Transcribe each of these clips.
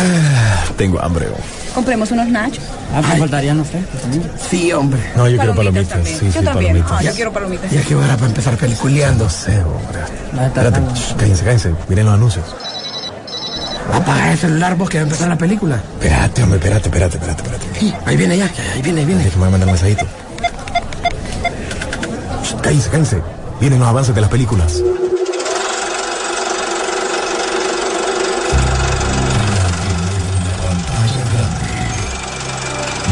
Ah, tengo hambre. Compremos unos nachos. Ah, me faltarían los frescos también. Sí, hombre. No, yo quiero palomitas. también. Sí, yo sí, también. palomitas. Ah, yo quiero palomitas. Ya que hora para empezar peliculeando. No sé, hombre. Espérate, shh, cállense, cállense. Miren los anuncios. Apaga el celular vos que va a empezar la película. Espérate, hombre, espérate, espérate, espérate, espérate. Sí, ahí viene ya, ahí viene, ahí viene. Déjame mandar un mensajito. Shh, Cállense, cállense. Vienen los avances de las películas.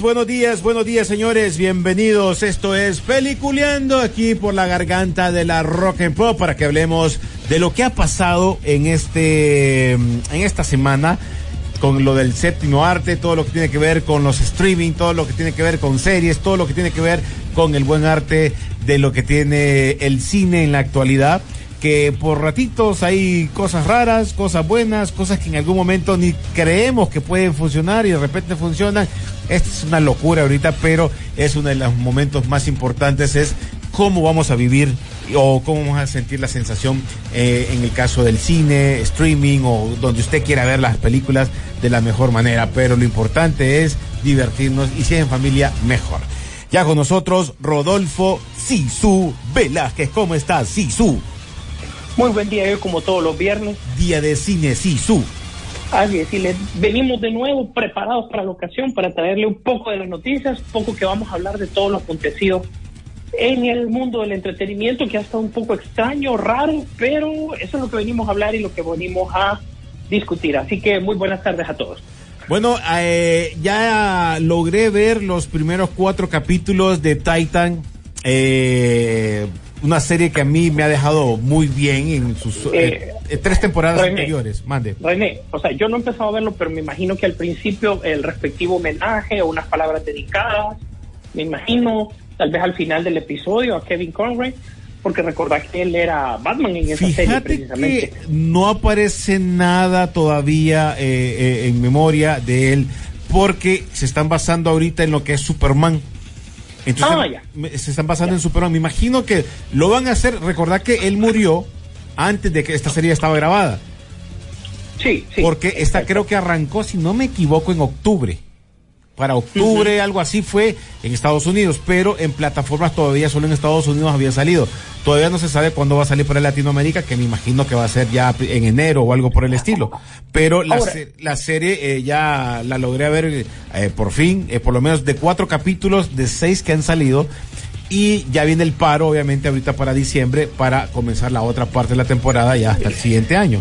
buenos días, buenos días, señores. Bienvenidos. Esto es Peliculeando aquí por la garganta de la Rock and Pop para que hablemos de lo que ha pasado en este en esta semana con lo del séptimo arte, todo lo que tiene que ver con los streaming, todo lo que tiene que ver con series, todo lo que tiene que ver con el buen arte de lo que tiene el cine en la actualidad que por ratitos hay cosas raras, cosas buenas, cosas que en algún momento ni creemos que pueden funcionar y de repente funcionan. Esta es una locura ahorita, pero es uno de los momentos más importantes, es cómo vamos a vivir o cómo vamos a sentir la sensación eh, en el caso del cine, streaming o donde usted quiera ver las películas de la mejor manera. Pero lo importante es divertirnos y si es en familia, mejor. Ya con nosotros, Rodolfo Sisu Velázquez. ¿Cómo estás, Sisu? Muy buen día, yo como todos los viernes. Día de Cine Sisu. Así es, y les venimos de nuevo preparados para la ocasión para traerle un poco de las noticias, poco que vamos a hablar de todo lo acontecido en el mundo del entretenimiento, que ha estado un poco extraño, raro, pero eso es lo que venimos a hablar y lo que venimos a discutir. Así que muy buenas tardes a todos. Bueno, eh, ya logré ver los primeros cuatro capítulos de Titan. eh, una serie que a mí me ha dejado muy bien en sus eh, Eh, eh, tres temporadas René. anteriores. Mande. René, o sea, yo no he empezado a verlo, pero me imagino que al principio el respectivo homenaje o unas palabras dedicadas, me imagino, tal vez al final del episodio a Kevin Conroy, porque recordad que él era Batman en esa serie Fíjate precisamente. que no aparece nada todavía eh, eh, en memoria de él porque se están basando ahorita en lo que es Superman. Entonces, Ah, se están basando en Superman. Me imagino que lo van a hacer. Recordad que él murió antes de que esta serie estaba grabada. Sí, sí. porque esta exacto. creo que arrancó, si no me equivoco, en octubre. Para octubre, algo así fue en Estados Unidos, pero en plataformas todavía solo en Estados Unidos había salido. Todavía no se sabe cuándo va a salir para Latinoamérica, que me imagino que va a ser ya en enero o algo por el estilo. Pero la, Ahora- se- la serie eh, ya la logré ver eh, por fin, eh, por lo menos de cuatro capítulos de seis que han salido. Y ya viene el paro, obviamente, ahorita para diciembre, para comenzar la otra parte de la temporada ya hasta el siguiente año.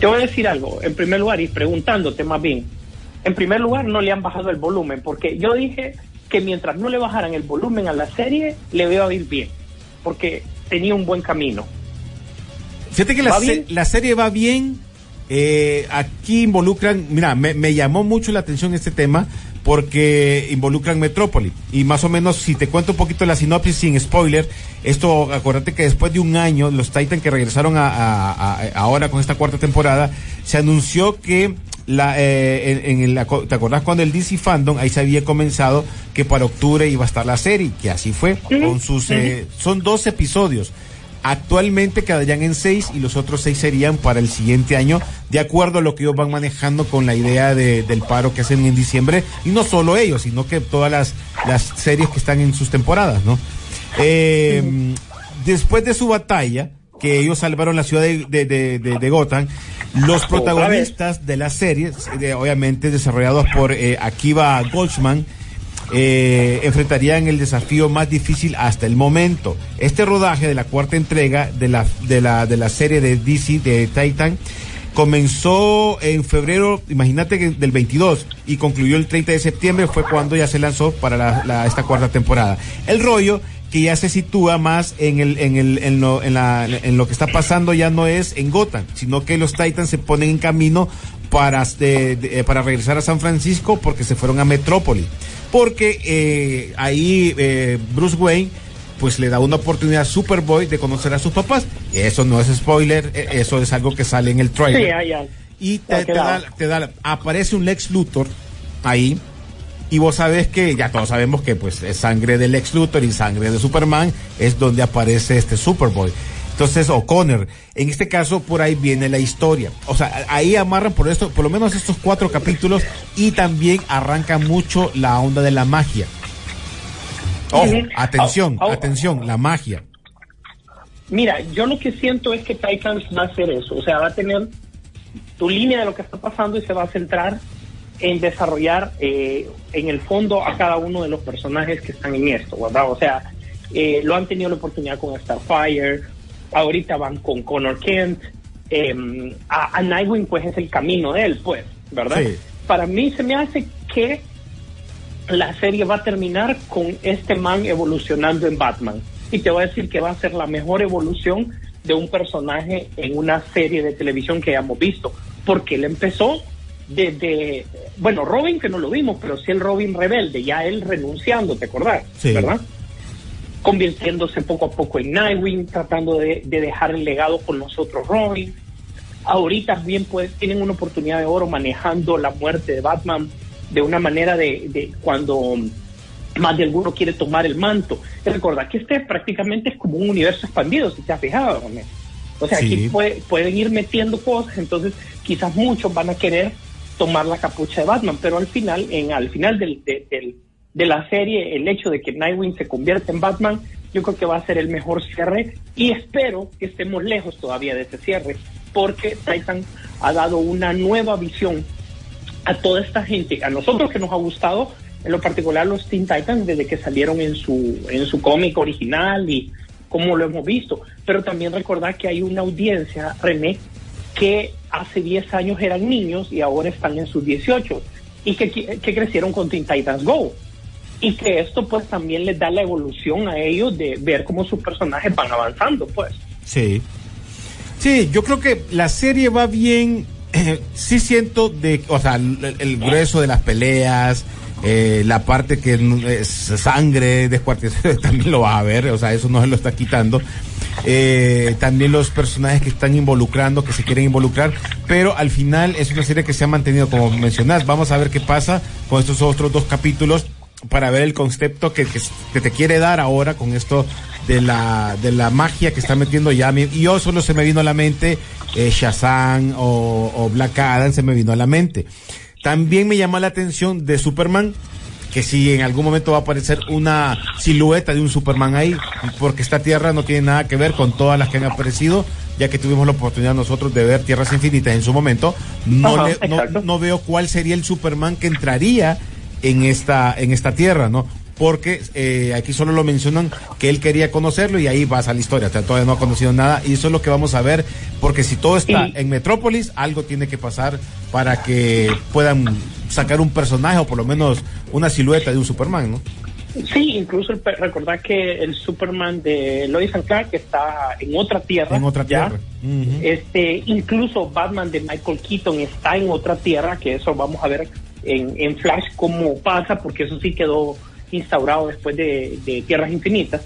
Te voy a decir algo, en primer lugar, y preguntándote más bien. En primer lugar, no le han bajado el volumen, porque yo dije que mientras no le bajaran el volumen a la serie, le iba a ir bien, porque tenía un buen camino. Fíjate que la, serie va bien. eh, aquí involucran, mira, me, me llamó mucho la atención este tema porque involucran Metrópoli. Y más o menos, si te cuento un poquito la sinopsis sin spoiler, esto, acuérdate que después de un año, los Titan que regresaron a, a- a- ahora con esta cuarta temporada, se anunció que la, eh, en, en el- ¿te acordás cuando el DC Fandom, ahí se había comenzado que para octubre iba a estar la serie, que así fue, con sus, eh, son dos episodios. Actualmente quedarían en seis y los otros seis serían para el siguiente año, de acuerdo a lo que ellos van manejando con la idea de- del paro que hacen en diciembre. Y no solo ellos, sino que todas las, las series que están en sus temporadas, ¿no? Eh, Después de su batalla, que ellos salvaron la ciudad de, de, de- de- de Gotham, los protagonistas de la serie, obviamente desarrollados por eh, Akiva Goldsman, eh, enfrentarían el desafío más difícil hasta el momento. Este rodaje de la cuarta entrega de la, de la, de la serie de DC de Titan Comenzó en febrero, imagínate que del 22 y concluyó el 30 de septiembre, fue cuando ya se lanzó para la- la- esta cuarta temporada. El rollo que ya se sitúa más en el en el en lo, en la- en lo que está pasando ya no es en Gotham, sino que los Titans se ponen en camino para de- de- eh, para regresar a San Francisco porque se fueron a Metrópoli. Porque eh, ahí eh, Bruce Wayne pues le da una oportunidad a Superboy de conocer a sus papás. Eso no es spoiler, eh, eso es algo que sale en el Sí, trailer. ya, ya. y te, te da, te da- aparece un Lex Luthor ahí. Y vos sabes que, ya todos sabemos que pues es sangre del Lex Luthor y sangre de Superman es donde aparece este Superboy. Entonces, O'Connor, en este caso por ahí viene la historia. O sea, ahí amarran por esto, por lo menos estos cuatro capítulos y también arranca mucho la onda de la magia. Ojo, atención, atención, la magia. Mira, yo lo que siento es que Titans va a hacer eso, o sea, va a tener tu línea de lo que está pasando y se va a centrar en desarrollar eh, en el fondo a cada uno de los personajes que están en esto, ¿verdad? O sea, eh, lo han tenido la oportunidad con Starfire, ahorita van con Connor Kent, eh, a, a Nightwing pues es el camino de él, pues, ¿verdad? Sí. Para mí se me hace que la serie va a terminar con este man evolucionando en Batman. Y te voy a decir que va a ser la mejor evolución de un personaje en una serie de televisión que hayamos visto. Porque él empezó desde, bueno, Robin que no lo vimos, pero sí el Robin rebelde, ya él renunciando, ¿te acordás? Sí. ¿Verdad? Convirtiéndose poco a poco en Nightwing, tratando de, de dejar el legado con los otros Robin. Ahorita bien pues tienen una oportunidad de oro manejando la muerte de Batman de una manera de, de cuando más de alguno quiere tomar el manto. Recordad que este prácticamente es como un universo expandido, si te has fijado. René. O sea, Sí. aquí puede- pueden ir metiendo cosas, entonces quizás muchos van a querer tomar la capucha de Batman, pero al final, en, al final del, de, del- de la serie, el hecho de que Nightwing se convierta en Batman, yo creo que va a ser el mejor cierre y espero que estemos lejos todavía de ese cierre, porque Titan ha dado una nueva visión a toda esta gente, a nosotros que nos ha gustado, en lo particular los Teen Titans desde que salieron en su, en su cómic original y como lo hemos visto. Pero también recordar que hay una audiencia, René, que hace 10 años eran niños y ahora están en sus 18 y que, que crecieron con Teen Titans Go. Y que esto pues también les da la evolución a ellos de ver cómo sus personajes van avanzando, pues. Sí. Sí, yo creo que la serie va bien. sí siento de, o sea, el, el grueso de las peleas, eh, la parte que es sangre, descuartizado, también lo vas a ver, o sea, eso no se lo está quitando. Eh, también los personajes que están involucrando, que se quieren involucrar, pero al final es una serie que se ha mantenido como mencionás. Vamos a ver qué pasa con estos otros dos capítulos para ver el concepto que, que, que te quiere dar ahora con esto de la, de la magia que está metiendo Yami. Y yo solo se me vino a la mente eh, Shazam o, o Black Adam, se me vino a la mente. También me llama la atención de Superman, que si en algún momento va a aparecer una silueta de un Superman ahí, porque esta tierra no tiene nada que ver con todas las que han aparecido, ya que tuvimos la oportunidad nosotros de ver Tierras Infinitas en su momento, no, Ajá, le- no, no veo cuál sería el Superman que entraría en esta, en esta tierra, ¿no? Porque eh, aquí solo lo mencionan que él quería conocerlo y ahí pasa la historia. O sea, todavía no ha conocido nada y eso es lo que vamos a ver. Porque si todo está en Metrópolis, algo tiene que pasar para que puedan sacar un personaje o por lo menos una silueta de un Superman, ¿no? Sí, incluso el recordar que el Superman de Lois and Clark está en otra tierra. En otra tierra. Este, incluso Batman de Michael Keaton está en otra tierra, que eso vamos a ver en, en Flash cómo pasa, porque eso sí quedó instaurado después de, de Tierras Infinitas.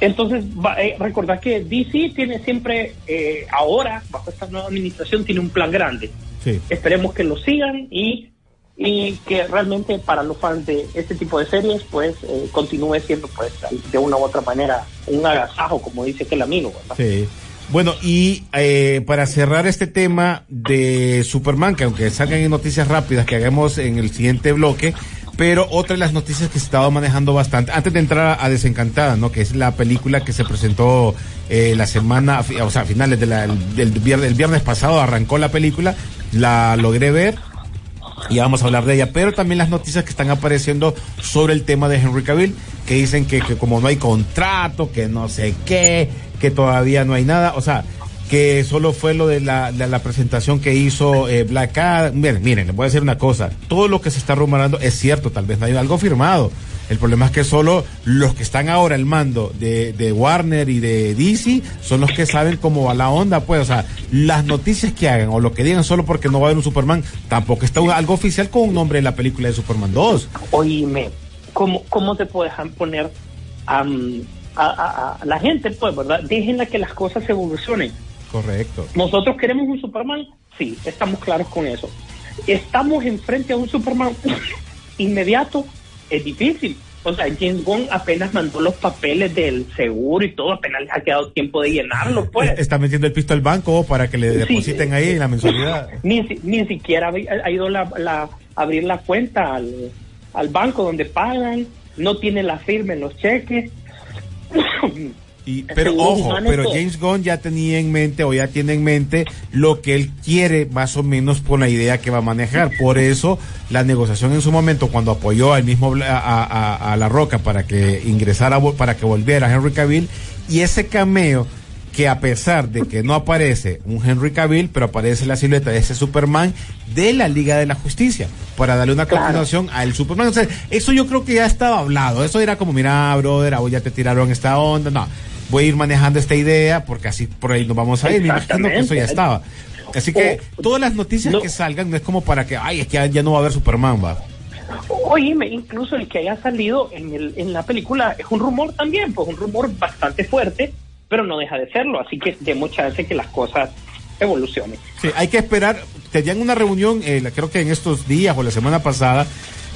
Entonces, eh, recordar que DC tiene siempre, eh, ahora, bajo esta nueva administración, tiene un plan grande. Sí. Esperemos que lo sigan y, y que realmente para los fans de este tipo de series, pues eh, continúe siendo, pues, de una u otra manera, un agasajo, como dice que el amigo, ¿verdad? Sí. Bueno, y eh, para cerrar este tema de Superman, que aunque salgan en noticias rápidas que hagamos en el siguiente bloque, pero otra de las noticias que se estaba manejando bastante, antes de entrar a, Desencantada, ¿no? Que es la película que se presentó eh, la semana, o sea, a finales de la- del viernes, el viernes pasado arrancó la película, la logré ver, y vamos a hablar de ella, pero también las noticias que están apareciendo sobre el tema de Henry Cavill, que dicen que, que como no hay contrato, que no sé qué, que todavía no hay nada, o sea, que solo fue lo de la, la presentación que hizo eh, Black Adam. Miren, miren, les voy a decir una cosa. Todo lo que se está rumorando es cierto, tal vez no hay algo firmado. El problema es que solo los que están ahora al mando de, de Warner y de DC son los que saben cómo va la onda, pues. O sea, las noticias que hagan o lo que digan solo porque no va a haber un Superman, tampoco está algo oficial con un nombre en la película de Superman 2. Oíme, ¿cómo, cómo te puedes poner am, a, a- a la gente, pues, verdad? Déjenla que las cosas evolucionen. Correcto. Nosotros queremos un Superman, sí, estamos claros con eso. Estamos enfrente a un Superman inmediato, es difícil. O sea, James Gunn apenas mandó los papeles del seguro y todo, apenas les ha quedado tiempo de llenarlo, pues. Está metiendo el pisto al banco para que le Sí. depositen ahí la mensualidad. Ni, ni siquiera ha ido la, la- a abrir la cuenta al, al banco donde pagan, no tiene la firma en los cheques. Y, pero ojo, pero James Gunn ya tenía en mente o ya tiene en mente lo que él quiere más o menos por la idea que va a manejar. Por eso la negociación en su momento cuando apoyó al mismo a, a- a La Roca para que ingresara para que volviera Henry Cavill y ese cameo que a pesar de que no aparece un Henry Cavill, pero aparece la silueta de ese Superman de la Liga de la Justicia, para darle una Claro. continuación al Superman. O sea, eso yo creo que ya estaba hablado. Eso era como, mira, brother, ah, ya te tiraron esta onda. No, voy a ir manejando esta idea porque así por ahí nos vamos a ir. Me imagino que eso ya estaba. Así que Oh, todas las noticias no. que salgan no es como para que, ay, es que ya, ya no va a haber Superman, va. Oíme, incluso el que haya salido en, el, en la película es un rumor también, pues un rumor bastante fuerte, pero no deja de serlo. Así que de mucha chance que las cosas evolucionen. Sí, hay que esperar. Tenían una reunión, eh, creo que en estos días o la semana pasada,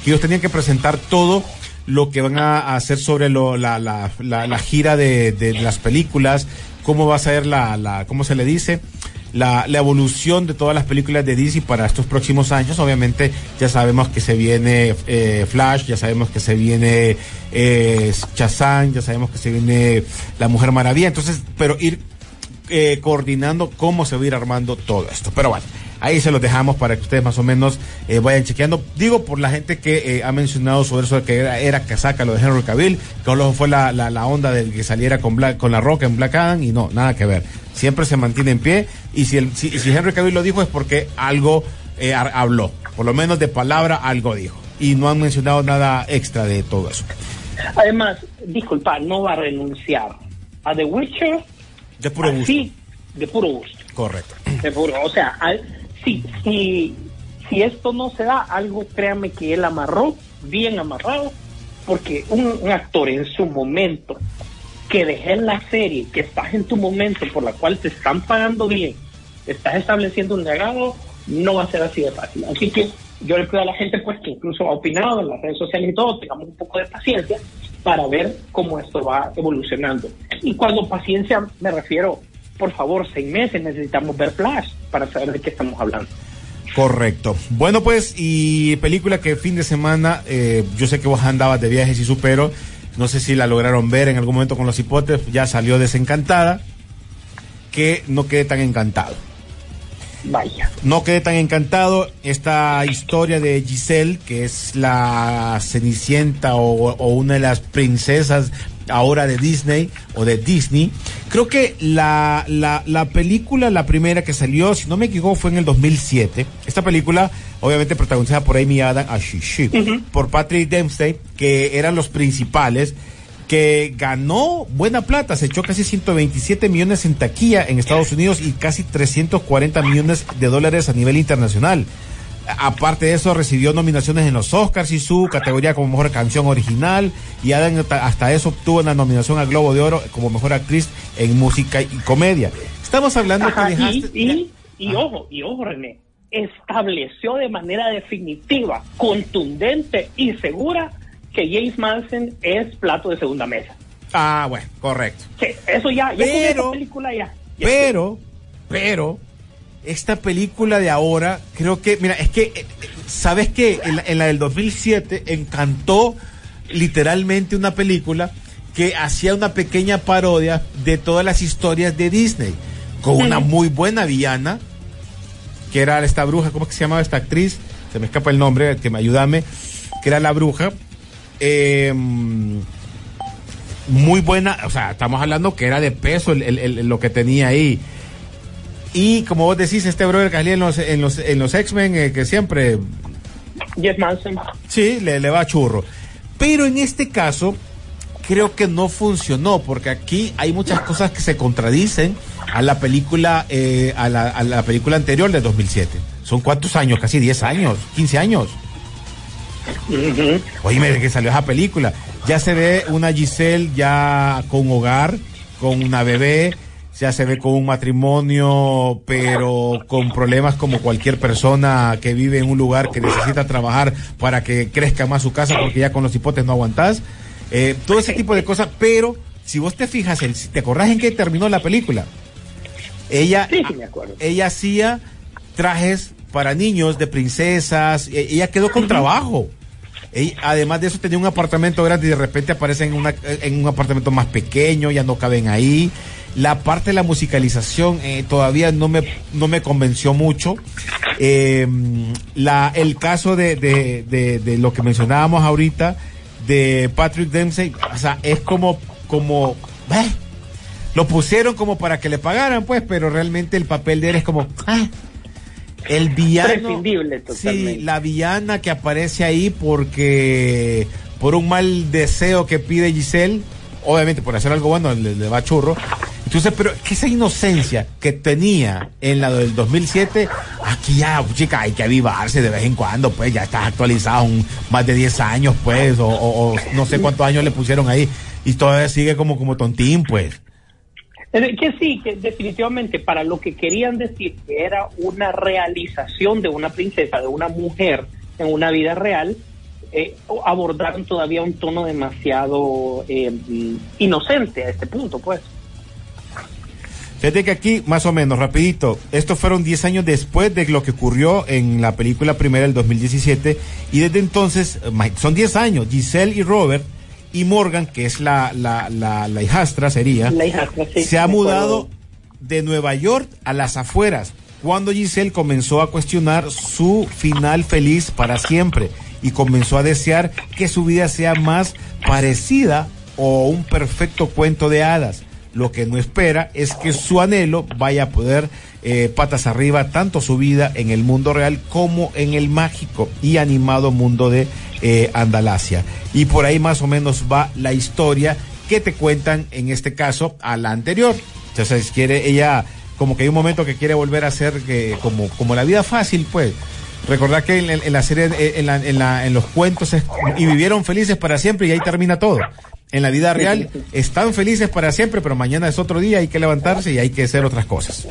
que ellos tenían que presentar todo lo que van a, hacer sobre lo, la, la, la, la gira de, de las películas, cómo va a ser la, la ¿cómo se le dice? La, la evolución de todas las películas de DC para estos próximos años. Obviamente ya sabemos que se viene eh, Flash, ya sabemos que se viene eh, ya sabemos que se viene La Mujer Maravilla. Entonces, pero ir eh, coordinando cómo se va a ir armando todo esto. Pero bueno, ahí se los dejamos para que ustedes más o menos eh, vayan chequeando. Digo por la gente que eh, ha mencionado sobre eso de que era, era casaca lo de Henry Cavill, que fue la, la, la onda de que saliera con, Black, con la roca en Black Adam y no, nada que ver. Siempre se mantiene en pie y si, el, si, si Henry Cavill lo dijo es porque algo eh, ha- habló, por lo menos de palabra algo dijo. Y no han mencionado nada extra de todo eso. Además, disculpa, no va a renunciar a The Witcher De puro gusto. así, de puro gusto. Correcto. de puro- o sea, al- si, si, si esto no se da, algo créanme que él amarró, bien amarrado, porque un, actor en su momento que dejé en la serie, que estás en tu momento por la cual te están pagando bien, estás estableciendo un legado, no va a ser así de fácil. Así que yo le pido a la gente pues que incluso ha opinado en las redes sociales y todo, tengamos un poco de paciencia para ver cómo esto va evolucionando. Y cuando paciencia me refiero, por favor, seis meses necesitamos ver Flash para saber de qué estamos hablando. Correcto. Bueno, pues, y película que fin de semana, eh, yo sé que vos andabas de viajes y supero, no sé si la lograron ver en algún momento con los hipotes, ya salió desencantada, que no quede tan encantado. Vaya. No quede tan encantado esta historia de Giselle, que es la cenicienta o, o una de las princesas ahora de Disney o de Disney. Creo que la, la, la película, la primera que salió, si no me equivoco, fue en el 2007. Esta película, obviamente protagonizada por Amy Adams, sí, por Patrick Dempsey, que eran los principales que ganó buena plata, se echó casi 127 millones en taquilla en Estados Unidos y casi 340 millones de dólares a nivel internacional. Aparte de eso, recibió nominaciones en los Oscars y su categoría como mejor canción original y hasta- eso obtuvo una nominación al Globo de Oro como mejor actriz en música y comedia. Estamos hablando Ajá, que y, dejaste... y, y ojo, y ojo, René, estableció de manera definitiva, contundente y segura que James Manson es plato de segunda mesa. Ah, bueno, correcto. Sí, eso ya, ya con Pero- película ya. ya Pero, pero, esta película de ahora, creo que, mira, es que, eh, ¿sabes qué? En la, en la del 2007 encantó literalmente una película que hacía una pequeña parodia de todas las historias de Disney, con una muy buena villana, que era esta bruja, ¿cómo es que se llamaba esta actriz? Se me escapa el nombre, que me ayúdame, que era la bruja. Eh, muy buena, o sea, estamos hablando que era de peso el- el- el- lo que tenía ahí. Y como vos decís, este brother que salía en los, en los, en los X-Men, eh, que siempre, Jeff Manson. sí, le, le va churro. Pero en este caso, creo que no funcionó, porque aquí hay muchas cosas que se contradicen a la película, eh, a, la, a la película anterior de 2007. Son cuántos años, casi 10 años, 15 años. Oye, mire que salió esa película. Ya se ve una Giselle ya con hogar, con una bebé, ya se ve con un matrimonio, pero con problemas como cualquier persona que vive en un lugar que necesita trabajar para que crezca más su casa porque ya con los hipotes no aguantás. Eh, todo ese tipo de cosas, pero si vos te fijas, el- si ¿te acordás en qué terminó la película? Ella, Sí, sí, me acuerdo. ella hacía trajes para niños de princesas, e- ella quedó con trabajo. Ella, además de eso tenía un apartamento grande y de repente aparece en, una, en un apartamento más pequeño, ya no caben ahí. La parte de la musicalización eh, todavía no me, no me convenció mucho. Eh, la, el caso de, de, de, de lo que mencionábamos ahorita de Patrick Dempsey, o sea, es como, como, eh, lo pusieron como para que le pagaran, pues, pero realmente el papel de él es como, ah, el villano. Sí, la villana que aparece ahí porque por un mal deseo que pide Giselle, obviamente por hacer algo bueno le, le va churro. Entonces, pero que esa inocencia que tenía en la del 2007, aquí ya, chica, hay que avivarse de vez en cuando, pues ya estás actualizado un, más de 10 años, pues, o, o- no sé cuántos años le pusieron ahí y todavía sigue como, como tontín, pues. Que sí, que definitivamente para lo que querían decir que era una realización de una princesa, de una mujer en una vida real, eh, abordaron todavía un tono demasiado eh, inocente a este punto, pues. Fíjate que aquí, más o menos, rapidito, estos fueron 10 años después de lo que ocurrió en la película primera del 2017 y desde entonces, eh, son 10 años, Giselle y Robert y Morgan, que es la, la, la, la hijastra sería, La hijastra, sí, se ha mudado acuerdo. de Nueva York a las afueras, cuando Giselle comenzó a cuestionar su final feliz para siempre y comenzó a desear que su vida sea más parecida o un perfecto cuento de hadas. Lo que no espera es que su anhelo vaya a poder eh, patas arriba tanto su vida en el mundo real como en el mágico y animado mundo de eh, Andalasia. Y por ahí más o menos va la historia que te cuentan en este caso a la anterior. Entonces quiere ella como que hay un momento que quiere volver a ser eh, como, como la vida fácil, pues. Recordar que en, en la serie, eh, en, la- en la- en los cuentos, es- y vivieron felices para siempre y ahí termina todo. En la vida real están felices para siempre, pero mañana es otro día, hay que levantarse y hay que hacer otras cosas.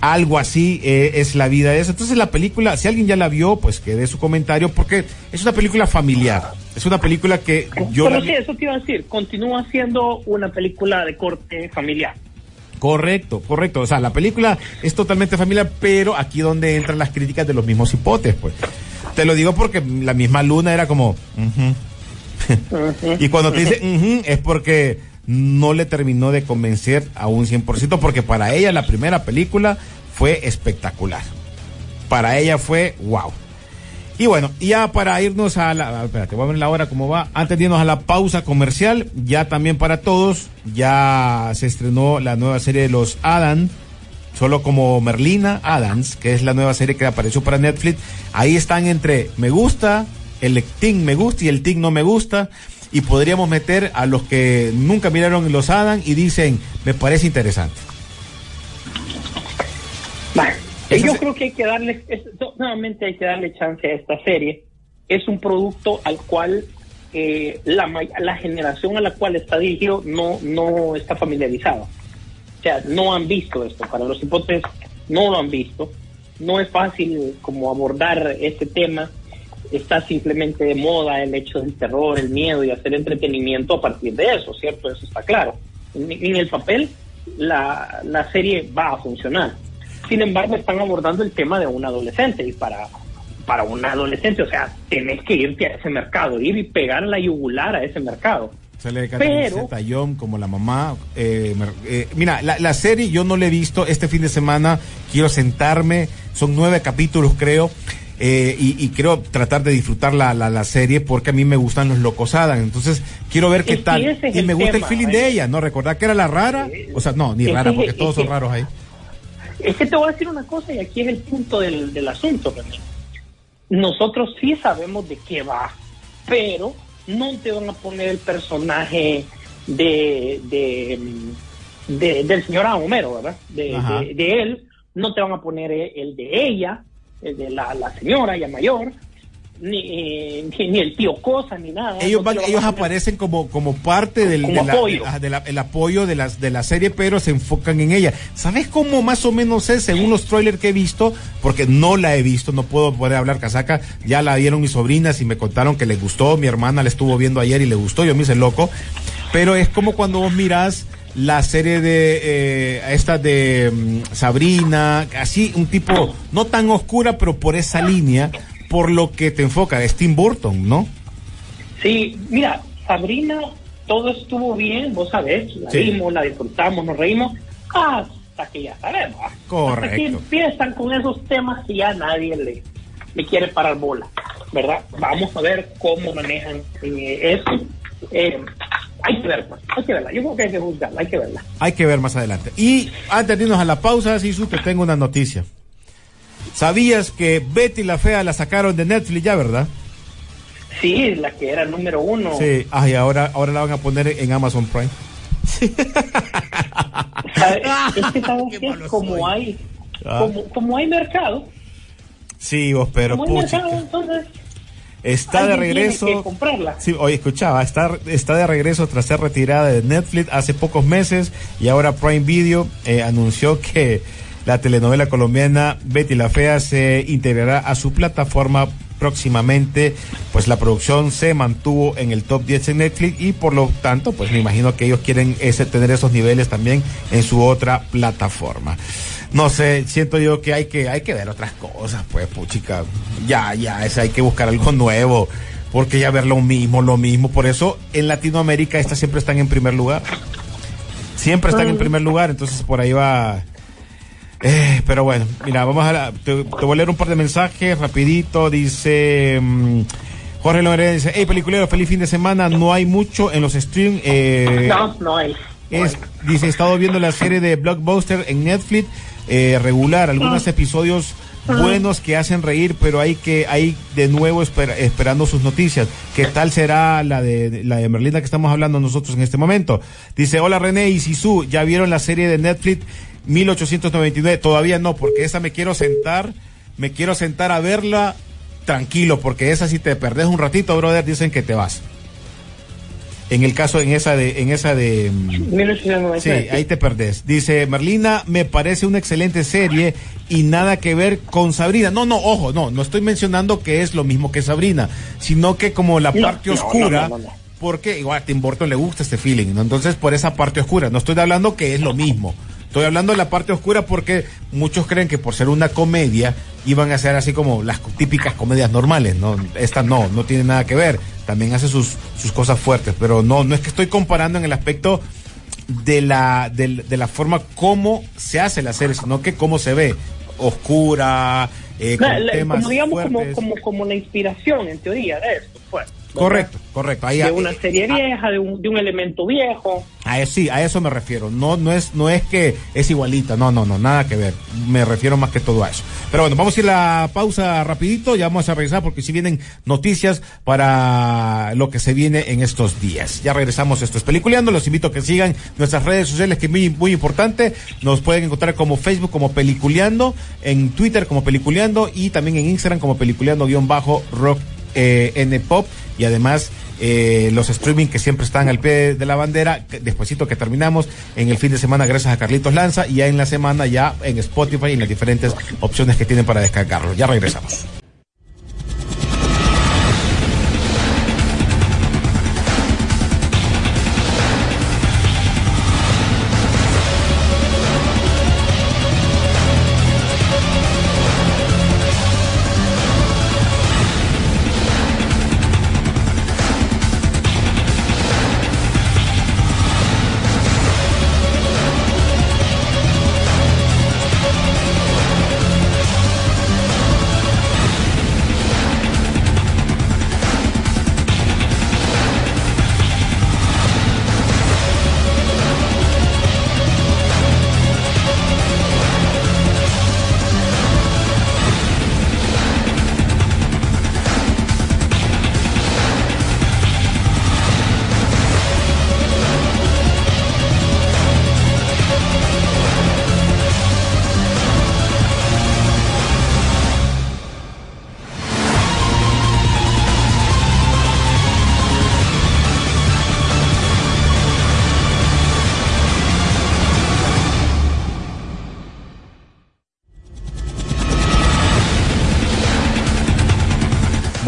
Algo así eh, es la vida de eso. Entonces la película, si alguien ya la vio, pues que dé su comentario, porque es una película familiar. Es una película que yo... Pero la- sí, eso te iba a decir, continúa siendo una película de corte familiar. Correcto, correcto. O sea, la película es totalmente familiar, pero aquí donde entran las críticas de los mismos hipotes, pues. Te lo digo porque la misma Luna era como... y cuando te dice es porque no le terminó de convencer a un 100%, porque para ella la primera película fue espectacular. Para ella fue wow. Y bueno, ya para irnos a la. Espérate, voy a ver la hora cómo va. Antes de irnos a la pausa comercial, ya también para todos, ya se estrenó la nueva serie de los Adam, solo como Merlina Adams, que es la nueva serie que apareció para Netflix. Ahí están entre me gusta, el Team me gusta y el Team no me gusta. Y podríamos meter a los que nunca miraron los Adam y dicen, me parece interesante. Bueno, Esa yo se- creo que hay que darle, es- nuevamente hay que darle chance a esta serie. Es un producto al cual eh, la, la generación a la cual está dirigido no, no está familiarizada. O sea, no han visto esto. Para los hipótesis no lo han visto. No es fácil como abordar este tema. Está simplemente de moda el hecho del terror, el miedo y hacer entretenimiento a partir de eso, ¿cierto? Eso está claro. En, en el papel, la, la serie va a funcionar. Sin embargo, están abordando el tema de un adolescente y para, para un adolescente, o sea, tenés que irte a ese mercado, ir y pegar la yugular a ese mercado. Sale Catherine Pero- como la mamá. eh, eh, mira, la, la serie yo no la he visto. Este fin de semana quiero sentarme. Son nueve capítulos, creo. eh, y, y quiero tratar de disfrutar la, la, la serie porque a mí me gustan los locos Adam. Entonces quiero ver qué Es tal. Y me gusta el feeling ¿eh? de ella, ¿no? Recordar que era la rara. O sea, no, ni rara porque todos son raros ahí. Es que te voy a decir una cosa y aquí es el punto del, del asunto, René. Nosotros sí sabemos de qué va, pero no te van a poner el personaje de, de, de- del señor Homero, ¿verdad? De, de- de él, no te van a poner el de ella, el de la, la señora ya mayor, ni, ni, ni el tío Cosa, ni nada. ellos van- ellos aparecen como como parte del Como de la- apoyo. de la- el apoyo de las de la serie pero se enfocan en ella. Sabes cómo más o menos es según los trailers que he visto porque no la he visto no puedo poder hablar casaca. Ya la vieron mis sobrinas y me contaron que les gustó. Mi hermana la estuvo viendo ayer y le gustó. Yo me hice loco. Pero es como cuando vos mirás la serie de eh, esta de mm, Sabrina, así un tipo no tan oscura, pero por esa línea, por lo que te enfoca, es Tim Burton, ¿no? Sí, mira, Sabrina, todo estuvo bien, vos sabés, la Sí. vimos, la disfrutamos, nos reímos, hasta que ya sabemos. Correcto. Hasta que empiezan con esos temas y ya nadie le, le quiere parar bola, ¿verdad? Vamos a ver cómo manejan eh, eso. Eh, hay que verla, hay que verla. Yo creo que hay que juzgarla, hay que verla. Hay que ver más adelante. Y antes de irnos a la pausa, Sisu, te tengo una noticia. ¿Sabías que Betty la Fea la sacaron de Netflix ya, verdad? Sí, la que era número uno. Sí, ay, ahora, ahora la van a poner en Amazon Prime. ¿Sabe? Es que sabes como hay, Ah. como, como hay mercado, Sí, vos, pero como hay mercado, entonces Está de alguien tiene regreso. que comprarla. Sí, oye, escuchaba, está, está de regreso tras ser retirada de Netflix hace pocos meses y ahora Prime Video eh, anunció que la telenovela colombiana Betty la Fea se integrará a su plataforma próximamente, pues la producción se mantuvo en el top 10 en Netflix y por lo tanto, pues me imagino que ellos quieren ese, tener esos niveles también en su otra plataforma. No sé, siento yo que hay que, hay que ver otras cosas, pues, puchica. Ya, ya, es, hay que buscar algo nuevo. Porque ya ver lo mismo, lo mismo. Por eso en Latinoamérica estas siempre están en primer lugar. Siempre están en primer lugar, entonces por ahí va. Eh, pero bueno, mira, vamos a la- te, te voy a leer un par de mensajes rapidito. Dice mm, Jorge Lorena dice, hey peliculero, feliz fin de semana. No hay mucho en los streams. Eh, No, no hay. es, dice, he estado viendo la serie de Blockbuster en Netflix, eh, regular, algunos episodios buenos que hacen reír, pero hay que, hay de nuevo espera- esperando sus noticias. ¿Qué tal será la de, la de Merlina que estamos hablando nosotros en este momento? Dice, hola René y Sisu, ¿ya vieron la serie de Netflix 1899? Todavía no, porque esa me quiero sentar, me quiero sentar a verla tranquilo, porque esa si te perdés un ratito, brother, dicen que te vas. En el caso, en esa de, en esa de, mm, 1899. Sí, ahí te perdés. Dice Merlina, me parece una excelente serie y nada que ver con Sabrina. No, no, ojo, no, no estoy mencionando que es lo mismo que Sabrina, sino que como la No, parte oscura, no, no, no. porque igual a Tim Burton le gusta este feeling. Entonces por esa parte oscura, no estoy hablando que es lo mismo. Estoy hablando de la parte oscura porque muchos creen que por ser una comedia iban a ser así como las típicas comedias normales, ¿no? Esta no, no tiene nada que ver. También hace sus, sus cosas fuertes, pero no, no es que estoy comparando en el aspecto de la, de, la forma como se hace la serie, sino que cómo se ve. Oscura, eh, La- con la- temas como digamos como, como, como la inspiración en teoría de esto, pues. Correcto, correcto. Ahí, De una serie vieja, de un, de un elemento viejo. A eso, sí, a eso me refiero. No, no es, no es que es igualita, no, no, no, nada que ver. Me refiero más que todo a eso. Pero bueno, vamos a ir a la pausa rapidito, ya vamos a regresar porque si vienen noticias para lo que se viene en estos días. Ya regresamos, esto es Peliculeando, los invito a que sigan nuestras redes sociales, que es muy, muy importante. Nos pueden encontrar como Facebook como Peliculeando, en Twitter como Peliculeando y también en Instagram como Peliculeando-rock eh, N Pop y además eh, los streaming que siempre están al pie de la bandera, despuesito que terminamos en el fin de semana gracias a Carlitos Lanza y ya en la semana ya en Spotify y en las diferentes opciones que tienen para descargarlo. Ya regresamos.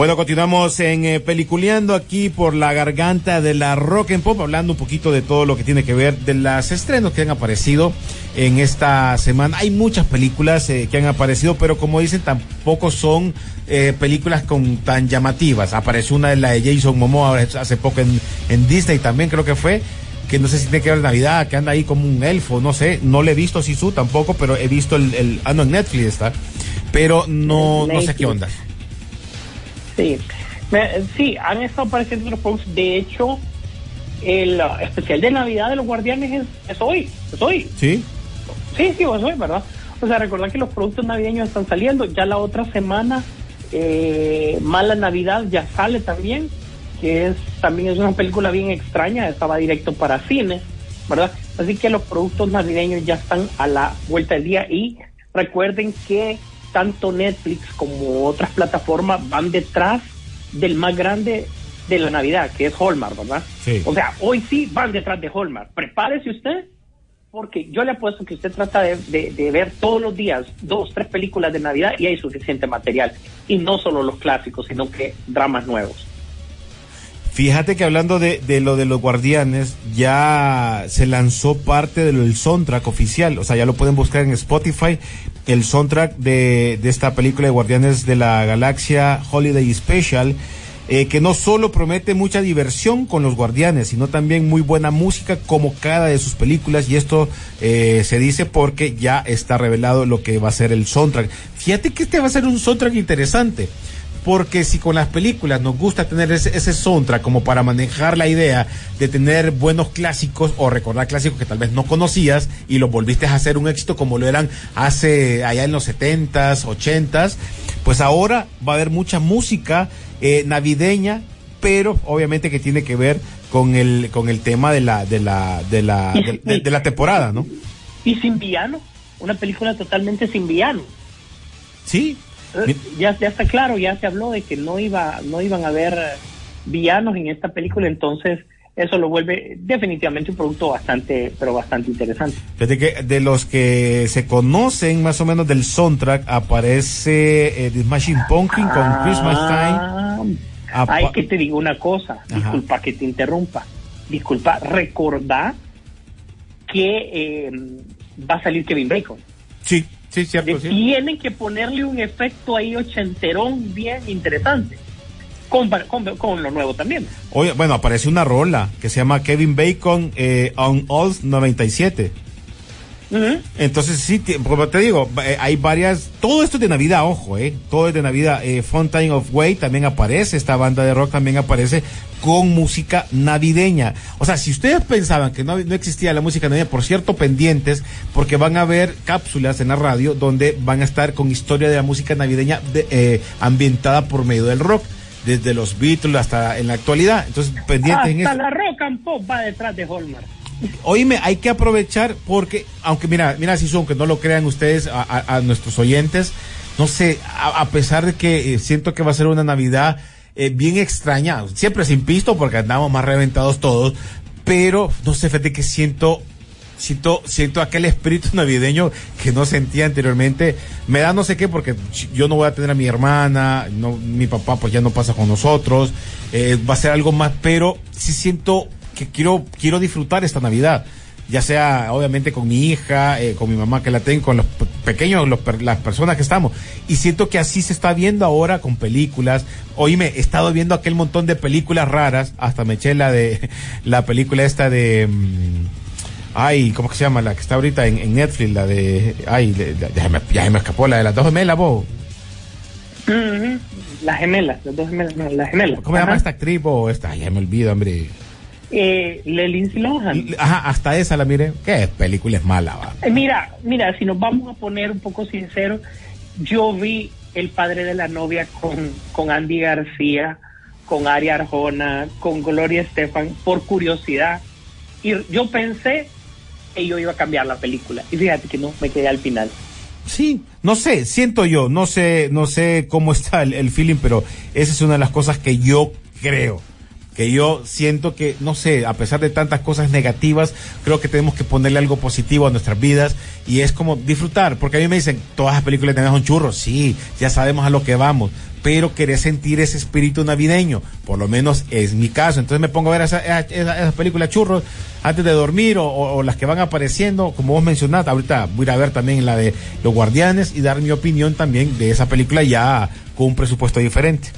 Bueno, continuamos en eh, Peliculeando aquí por la garganta de la Rock and Pop, hablando un poquito de todo lo que tiene que ver de las estrenos que han aparecido en esta semana. Hay muchas películas eh, que han aparecido, pero como dicen, tampoco son eh, películas con tan llamativas. Apareció una de la de Jason Momoa hace poco en, en Disney también, creo que fue que no sé si tiene que ver Navidad, que anda ahí como un elfo, no sé, no le he visto Sisu tampoco, pero he visto el, el ah, no, en Netflix está, pero no, no sé qué onda. Sí, Me- sí, han estado apareciendo los productos. De hecho, el uh, especial de Navidad de los Guardianes es, es hoy. Es hoy. ¿Sí? Sí, sí, es hoy, ¿verdad? O sea, recordar que los productos navideños están saliendo. Ya la otra semana, eh, Mala Navidad ya sale también, que es también es una película bien extraña. Estaba directo para cine, ¿verdad? Así que los productos navideños ya están a la vuelta del día. Y recuerden que tanto Netflix como otras plataformas van detrás del más grande de la Navidad, que es Hallmark, ¿verdad? Sí. O sea, hoy sí van detrás de Hallmark. Prepárese usted, porque yo le apuesto que usted trata de, de- de ver todos los días dos, tres películas de Navidad y hay suficiente material. Y no solo los clásicos, sino que dramas nuevos. Fíjate que hablando de, de lo de los guardianes, ya se lanzó parte del soundtrack oficial, o sea, ya lo pueden buscar en Spotify, el soundtrack de, de esta película de Guardianes de la Galaxia Holiday Special, eh, que no solo promete mucha diversión con los guardianes, sino también muy buena música como cada de sus películas, y esto eh, se dice porque ya está revelado lo que va a ser el soundtrack. Fíjate que este va a ser un soundtrack interesante porque si con las películas nos gusta tener ese, ese soundtrack como para manejar la idea de tener buenos clásicos o recordar clásicos que tal vez no conocías y los volviste a hacer un éxito como lo eran hace allá en los 70s, 80s, pues ahora va a haber mucha música eh, navideña, pero obviamente que tiene que ver con el con el tema de la de la de la de, de- de la temporada, ¿no? Y sin villano, una película totalmente sin villano. Sí. Ya, ya está claro, ya se habló de que no iba, no iban a haber villanos en esta película, entonces eso lo vuelve definitivamente un producto bastante, pero bastante interesante. Fíjate que de los que se conocen más o menos del soundtrack aparece eh, The Smashing Pumpkin con Christmas Time. Ah, Apa- Ay, que te digo una cosa, Ajá. disculpa que te interrumpa. Disculpa, recordá que eh, va a salir Kevin Bacon. Sí, sí, cierto, sí. Tienen que ponerle un efecto ahí ochenterón bien interesante. Con, con, con lo nuevo también. Oye, bueno, aparece una rola que se llama Kevin Bacon eh, on All 97. Entonces, sí, ti- como te digo, eh, hay varias. Todo esto es de Navidad, ojo, ¿eh? Todo es de Navidad. Eh, Fountain of Way también aparece, esta banda de rock también aparece con música navideña. O sea, si ustedes pensaban que no, no existía la música navideña, por cierto, pendientes, porque van a ver cápsulas en la radio donde van a estar con historia de la música navideña de- eh, ambientada por medio del rock, desde los Beatles hasta en la actualidad. Entonces, pendientes en Hasta eso. la rock and pop va detrás de Hallmark. Oíme, hay que aprovechar porque, aunque mira, mira, si son que no lo crean ustedes, a, nuestros oyentes, no sé, a, a pesar de que eh, siento que va a ser una Navidad eh, bien extraña, siempre sin pisto porque andamos más reventados todos, pero no sé, fíjate que siento, siento, siento aquel espíritu navideño que no sentía anteriormente. Me da no sé qué porque yo no voy a tener a mi hermana, no, mi papá pues ya no pasa con nosotros, eh, va a ser algo más, pero sí siento que quiero, quiero disfrutar esta Navidad. Ya sea, obviamente, con mi hija, eh, con mi mamá que la tengo, con los pe- pequeños, los las personas que estamos. Y siento que así se está viendo ahora con películas. Oíme, he estado viendo aquel montón de películas raras. Hasta me eché la de, la película esta de, mm, ay, ¿cómo que se llama? La que está ahorita en, en Netflix, la de, ay, de- de- ya, se me, ya se me escapó, la de las dos gemelas, vos. Ujú. Las gemelas, las dos gemelas, no, las gemelas. ¿Cómo se llama esta actriz, vos? Esta, ya me olvido, hombre. Eh, Lindsay Lohan. Ajá, hasta esa la miré. ¿Qué película es mala, va? Eh, Mira, mira, si nos vamos a poner un poco sinceros, yo vi El padre de la novia con, con Andy García, con Ari Arjona, con Gloria Estefan, por curiosidad. Y yo pensé que yo iba a cambiar la película. Y fíjate que no, me quedé al final. Sí, no sé, siento yo, no sé, no sé cómo está el, el feeling, pero esa es una de las cosas que yo creo. Que yo siento que, no sé, a pesar de tantas cosas negativas, creo que tenemos que ponerle algo positivo a nuestras vidas y es como disfrutar, porque a mí me dicen, todas las películas tenemos un churro, sí, ya sabemos a lo que vamos, pero querés sentir ese espíritu navideño, por lo menos es mi caso, entonces me pongo a ver esas esa, esa, películas churros antes de dormir o, o, las que van apareciendo, como vos mencionaste, ahorita voy a a ver también la de Los Guardianes y dar mi opinión también de esa película ya con un presupuesto diferente.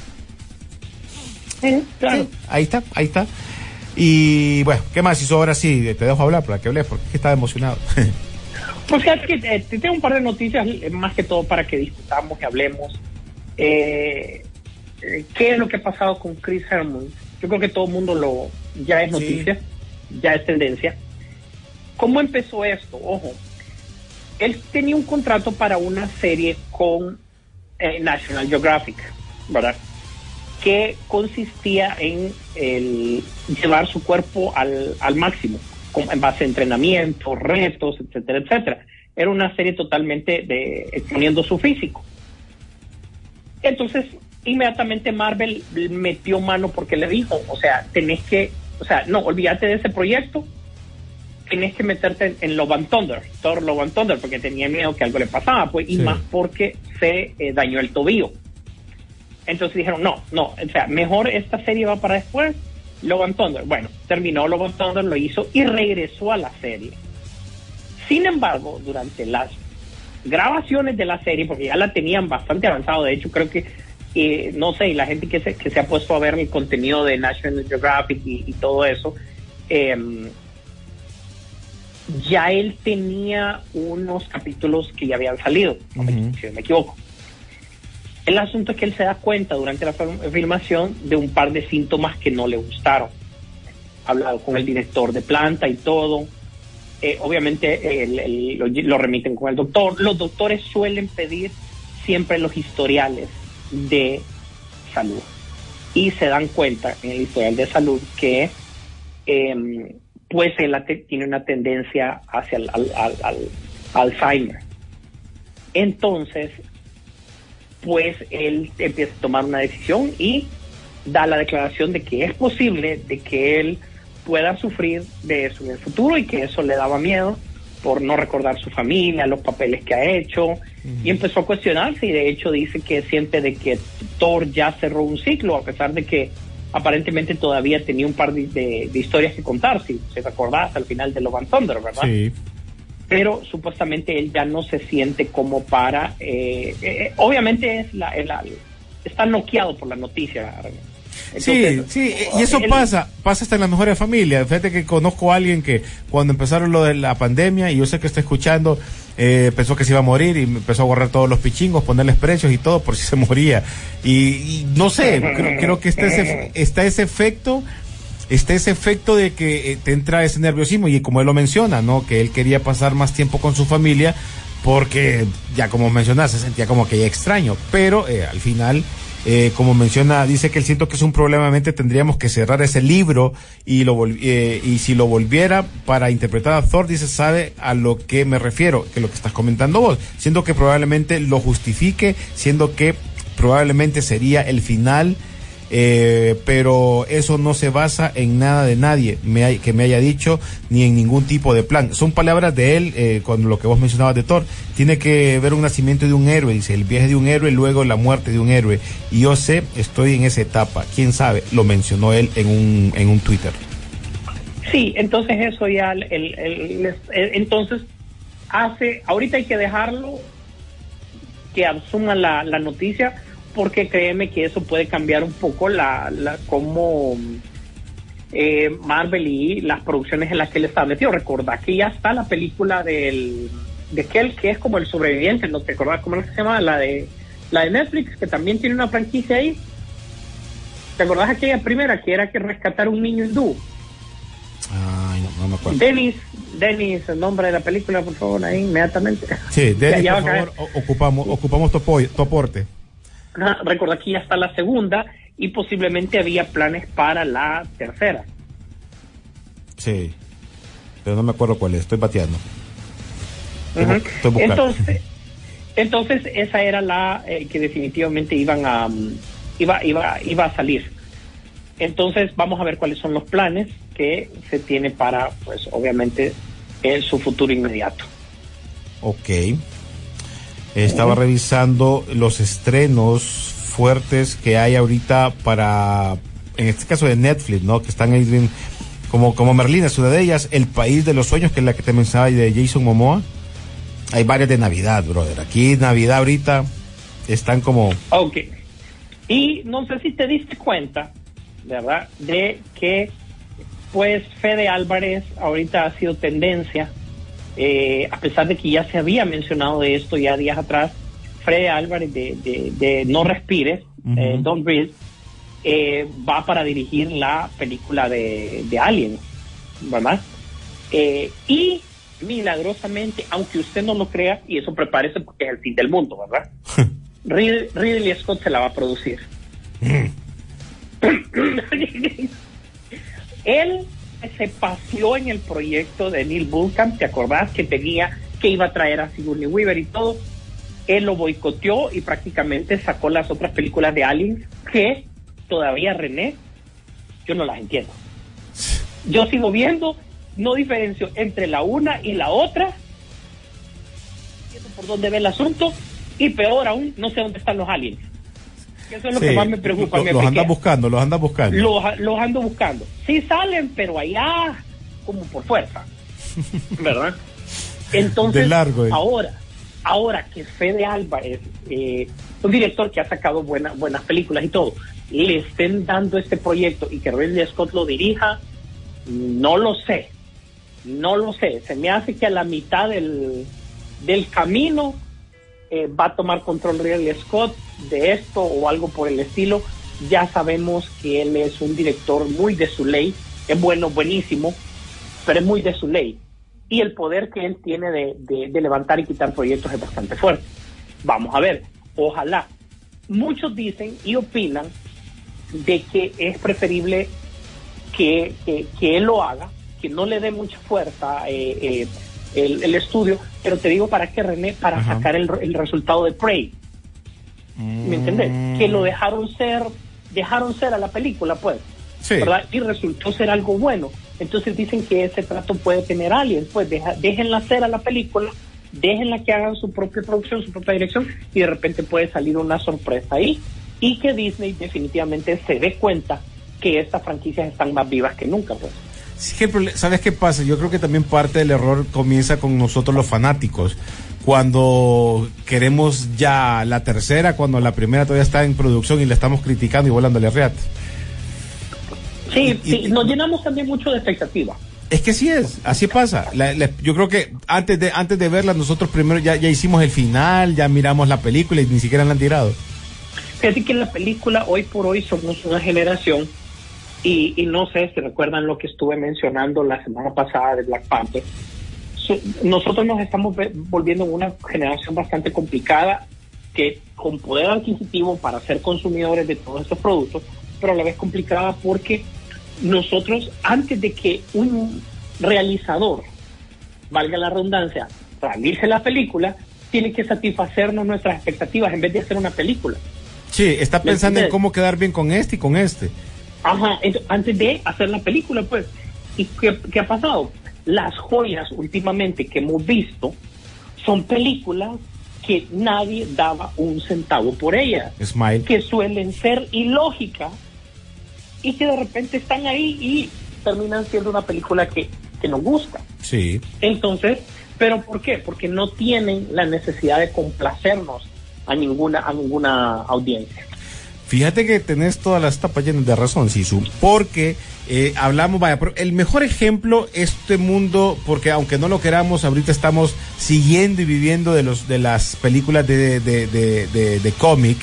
Sí, claro. Sí, ahí está, ahí está. Y bueno, ¿qué más hizo ahora sí? Te dejo hablar para que hables, porque es que estaba emocionado. pues que eh, te tengo un par de noticias, eh, más que todo para que discutamos y hablemos. Eh, ¿Qué es lo que ha pasado con Chris Hermond? Yo creo que todo el mundo lo ya es noticia, sí. ya es tendencia. ¿Cómo empezó esto? Ojo, él tenía un contrato para una serie con eh, National Geographic, ¿verdad? Que consistía en el llevar su cuerpo al, al máximo, con, en base a entrenamiento, retos, etcétera, etcétera. Era una serie totalmente de exponiendo su físico. Entonces, inmediatamente Marvel metió mano porque le dijo, o sea, tenés que, o sea, no, olvídate de ese proyecto, tenés que meterte en, en Love and Thunder, Thor Love and Thunder, porque tenía miedo que algo le pasaba, pues, y sí. más porque se eh, dañó el tobillo. Entonces dijeron, no, no, o sea, mejor esta serie va para después, Logan Thunder. Bueno, terminó Logan Thunder, lo hizo y regresó a la serie. Sin embargo, durante las grabaciones de la serie, porque ya la tenían bastante avanzado, de hecho creo que, eh, no sé, la gente que se, que se ha puesto a ver el contenido de National Geographic y, y todo eso, eh, ya él tenía unos capítulos que ya habían salido, uh -huh. si no me equivoco. El asunto es que él se da cuenta durante la filmación de un par de síntomas que no le gustaron. Ha hablado con el director de planta y todo. Eh, obviamente el, el, lo, lo, remiten con el doctor. Los doctores suelen pedir siempre los historiales de salud. Y se dan cuenta en el historial de salud que eh, pues él tiene una tendencia hacia el al, al, al Alzheimer. Entonces, pues él empieza a tomar una decisión y da la declaración de que es posible de que él pueda sufrir de eso en el futuro y que eso le daba miedo por no recordar su familia, los papeles que ha hecho, uh -huh. y empezó a cuestionarse y de hecho dice que siente de que Thor ya cerró un ciclo, a pesar de que aparentemente todavía tenía un par de, de, de historias que contar, si se recordás al final de Love and Thunder, ¿verdad? Sí pero supuestamente él ya no se siente como para eh, eh, obviamente es la, la, está noqueado por la noticia Entonces, sí, sí, y eso él, pasa, pasa hasta en las mejores familias. Fíjate que conozco a alguien que cuando empezaron lo de la pandemia, y yo sé que está escuchando, eh, pensó que se iba a morir y empezó a borrar todos los pichingos, ponerles precios y todo por si se moría. Y, y no sé, creo, creo que está ese, está ese efecto está ese efecto de que eh, te entra ese nerviosismo y como él lo menciona, ¿no? Que él quería pasar más tiempo con su familia porque ya como mencionaste, se sentía como que ya extraño, pero eh, al final, eh, como menciona, dice que él siento que es un problema, tendríamos que cerrar ese libro y lo eh, y si lo volviera para interpretar a Thor, dice, sabe a lo que me refiero, que lo que estás comentando vos, siendo que probablemente lo justifique, siendo que probablemente sería el final eh, pero eso no se basa en nada de nadie me hay, que me haya dicho ni en ningún tipo de plan. Son palabras de él eh, con lo que vos mencionabas de Thor. Tiene que ver un nacimiento de un héroe, dice, el viaje de un héroe, luego la muerte de un héroe. Y yo sé, estoy en esa etapa. ¿Quién sabe? Lo mencionó él en un, en un Twitter. Sí, entonces eso ya, el, el, entonces hace, ahorita hay que dejarlo que asuma la, la noticia porque créeme que eso puede cambiar un poco la, la cómo eh, Marvel y las producciones en las que él metido. Recordá que ya está la película del de aquel que es como el sobreviviente, ¿no te acordás cómo se llama? La de la de Netflix, que también tiene una franquicia ahí. ¿Te acordás aquella primera que era que rescatar un niño hindú? Ay, no, no me acuerdo. Dennis, Dennis, el nombre de la película, por favor, ahí inmediatamente. Sí, Dennis, ya, ya por favor, ocupamos, ocupamos tu, apoyo, tu aporte recordar que ya está la segunda y posiblemente había planes para la tercera. Sí, pero no me acuerdo cuál es, estoy bateando. Uh -huh. estoy entonces, entonces esa era la eh, que definitivamente iban a um, iba iba iba a salir. Entonces vamos a ver cuáles son los planes que se tiene para, pues obviamente, en su futuro inmediato. Ok. Estaba revisando los estrenos fuertes que hay ahorita para, en este caso de Netflix, ¿no? Que están ahí como, como Merlina, es una de ellas, El País de los Sueños, que es la que te mencionaba de Jason Momoa. Hay varias de Navidad, brother. Aquí Navidad ahorita están como... Ok. Y no sé si te diste cuenta, ¿verdad? De que, pues, Fede Álvarez ahorita ha sido tendencia, eh, a pesar de que ya se había mencionado de esto ya días atrás, Fede Álvarez de, de- de No Respires, eh, Don't Breathe, eh, va para dirigir la película de, de Alien, ¿verdad? Y milagrosamente, aunque usted no lo crea, y eso prepárese porque es el fin del mundo, ¿verdad? Rid- Ridley Scott se la va a producir. Él se paseó en el proyecto de Neil Blomkamp, ¿te acordás que tenía que iba a traer a Sigourney Weaver y todo? Él lo boicoteó y prácticamente sacó las otras películas de Aliens que todavía René, yo no las entiendo. Yo sigo viendo, no diferencio entre la una y la otra, entiendo por dónde ve el asunto y peor aún, no sé dónde están los aliens. Eso es lo Sí, que más me preocupa. lo- me los piquea. andas buscando, los andas buscando. Los, los ando buscando. Sí salen, pero allá como por fuerza. ¿Verdad? Entonces, De largo, eh. ahora, ahora que Fede Álvarez, eh, un director que ha sacado buenas buenas películas y todo, le estén dando este proyecto y que Ridley Scott lo dirija, no lo sé. No lo sé. Se me hace que a la mitad del, del camino eh, va a tomar control Ridley Scott de esto o algo por el estilo. Ya sabemos que él es un director muy de su ley, es bueno, buenísimo, pero es muy de su ley. Y el poder que él tiene de, levantar y quitar proyectos es bastante fuerte. Vamos a ver, ojalá. Muchos dicen y opinan de que es preferible que, que, que él lo haga, que no le dé mucha fuerza eh, eh, el, el estudio, pero te digo para qué, René, para Ajá. sacar el, el resultado de Prey. ¿Me entiendes? Que lo dejaron ser, dejaron ser a la película, pues. Sí. ¿verdad? Y resultó ser algo bueno. Entonces dicen que ese trato puede tener aliens, pues deja- déjenla hacer a la película, déjenla que hagan su propia producción, su propia dirección, y de repente puede salir una sorpresa ahí. Y que Disney definitivamente se dé cuenta que estas franquicias están más vivas que nunca, pues. ¿Sabes qué pasa? Yo creo que también parte del error comienza con nosotros los fanáticos. Cuando queremos ya la tercera, cuando la primera todavía está en producción y la estamos criticando y volándole reate. Sí, Y- sí, y- nos llenamos también mucho de expectativa. Es que sí es, así pasa. La- la- yo creo que antes de antes de verla nosotros primero ya, ya hicimos el final, ya miramos la película y ni siquiera la han tirado. Fíjate que la película, hoy por hoy, somos una generación, y, y no sé si recuerdan lo que estuve mencionando la semana pasada de Black Panther. So- nosotros nos estamos volviendo una generación bastante complicada, que con poder adquisitivo para ser consumidores de todos estos productos, pero a la vez complicada porque nosotros, antes de que un realizador, valga la redundancia, realice la película, tiene que satisfacernos nuestras expectativas en vez de hacer una película. Sí, está ¿Me pensando en cómo quedar bien con este y con este. Ajá, ent- antes de hacer la película, pues. ¿Y qué, qué ha pasado? Las joyas últimamente que hemos visto son películas que nadie daba un centavo por ellas, Smile. que suelen ser ilógicas y que de repente están ahí y terminan siendo una película que, que nos gusta. Sí. Entonces, ¿pero por qué? Porque no tienen la necesidad de complacernos a ninguna, a ninguna audiencia. Fíjate que tenés todas las tapas llenas de razón, Sisu, porque eh, hablamos, vaya, pero el mejor ejemplo, este mundo, porque aunque no lo queramos, ahorita estamos siguiendo y viviendo de los de las películas de, de, de, de- cómic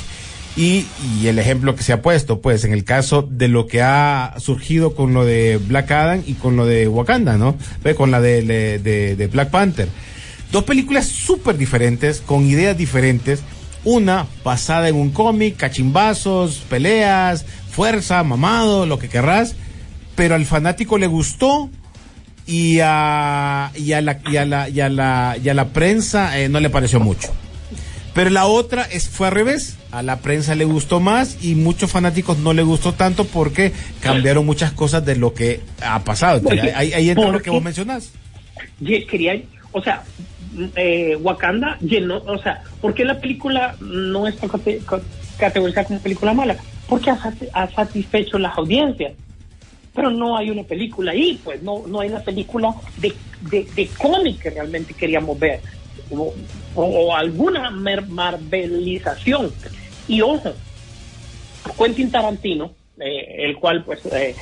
y, el ejemplo que se ha puesto, pues, en el caso de lo que ha surgido con lo de Black Adam y con lo de Wakanda, ¿no? Con la de- de Black Panther. Dos películas súper diferentes, con ideas diferentes. Una basada en un cómic, cachimbazos, peleas, fuerza, mamado, lo que querrás. Pero al fanático le gustó y a, y a, la, y a, la, y a, la, y a la prensa eh, no le pareció mucho. Pero la otra es, fue al revés. A la prensa le gustó más y muchos fanáticos no le gustó tanto porque cambiaron muchas cosas de lo que ha pasado. Entonces, ahí, ahí entra lo que vos mencionás. Quería, o sea, eh, Wakanda llenó, o sea, ¿por qué la película no está cate- ca- categorizada como película mala? Porque ha, ha satisfecho las audiencias. Pero no hay una película ahí, pues no, no hay una película de, cómic que realmente queríamos ver. O, alguna mer- marvelización. Y ojo, Quentin Tarantino, eh, el cual pues eh,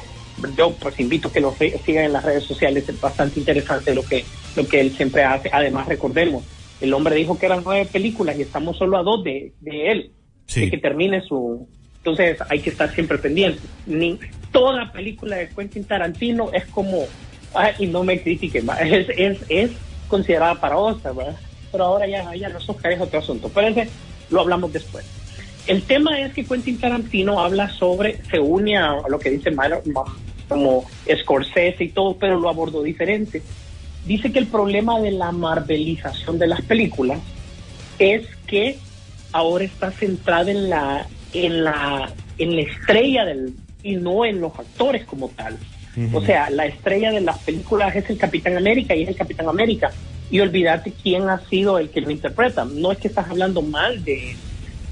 yo pues invito a que lo sigan en las redes sociales, es bastante interesante lo que, lo que él siempre hace. Además, recordemos, el hombre dijo que eran nueve películas y estamos solo a dos de, de él, Sí. de que termine su... Entonces hay que estar siempre pendiente. Ni, toda película de Quentin Tarantino es como, ah, y no me critiquen, es, es, es considerada para Oscar, ¿verdad? pero ahora ya, ya los Oscar es otro asunto. Pero ese lo hablamos después. El tema es que Quentin Tarantino habla sobre, se une a lo que dice Mar- Ma- como Scorsese y todo, pero lo abordó diferente. Dice que el problema de la marvelización de las películas es que ahora está centrada en la en la en la estrella del y no en los actores como tal. O sea, la estrella de las películas es el Capitán América y es el Capitán América. Y olvídate quién ha sido el que lo interpreta. No es que estás hablando mal de,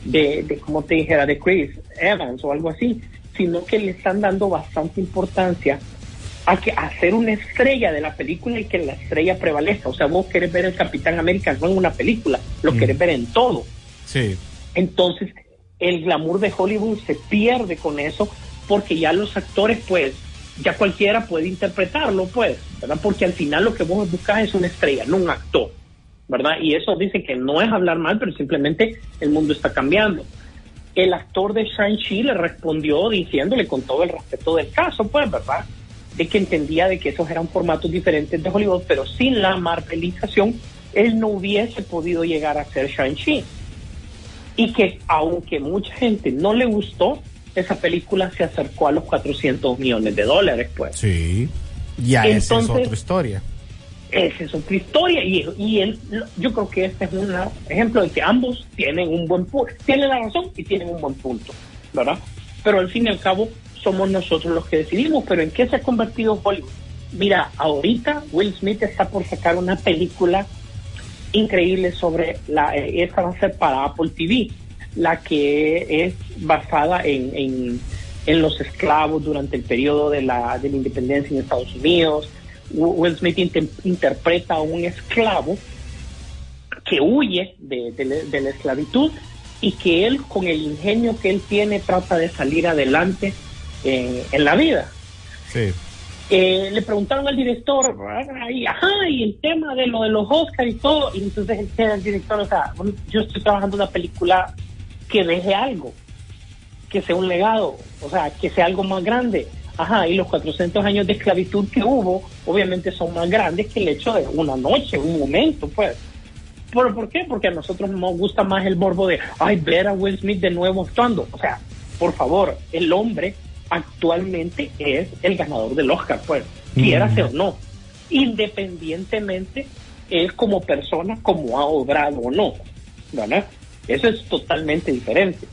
de, de como te dijera, de Chris Evans o algo así, sino que le están dando bastante importancia a que a hacer una estrella de la película y que la estrella prevalezca. O sea, vos querés ver el Capitán América no en una película, lo querés ver en todo. Sí. Entonces, el glamour de Hollywood se pierde con eso porque ya los actores, pues, ya cualquiera puede interpretarlo, pues, ¿verdad? Porque al final lo que vos buscas es una estrella, no un actor, ¿verdad? Y eso dice que no es hablar mal, pero simplemente el mundo está cambiando. El actor de Shang-Chi le respondió diciéndole con todo el respeto del caso, pues, ¿verdad? De que entendía de que esos eran formatos diferentes de Hollywood, pero sin la marvelización, él no hubiese podido llegar a ser Shang-Chi y que aunque mucha gente no le gustó, esa película se acercó a los 400 millones de dólares, pues. Sí. Ya esa es otra historia. Esa es otra historia y, y él, yo creo que este es un ejemplo de que ambos tienen un buen punto, tienen la razón y tienen un buen punto, ¿verdad? Pero al fin y al cabo somos nosotros los que decidimos, pero ¿en qué se ha convertido Hollywood? Mira, ahorita Will Smith está por sacar una película increíble sobre la, eh, esta va a ser para Apple TV, la que es basada en, en, los esclavos durante el periodo de la, de la independencia en Estados Unidos. Wi- Will Smith inter- interpreta a un esclavo que huye de, de la esclavitud y que él, con el ingenio que él tiene, trata de salir adelante en, en la vida. Sí. Eh, le preguntaron al director, y, ajá, y el tema de lo de los Oscars y todo, y entonces el, director, o sea, yo estoy trabajando una película que deje algo, que sea un legado, o sea, que sea algo más grande. Ajá, y los 400 años de esclavitud que hubo, obviamente son más grandes que el hecho de una noche, un momento, pues. ¿Por, ¿Por qué? Porque a nosotros nos gusta más el morbo de, ay, ver a Will Smith de nuevo actuando. O sea, por favor, el hombre actualmente es el ganador del Oscar, pues, quiera o no. Independientemente, él como persona, como ha obrado o no. ¿verdad? Eso es totalmente diferente.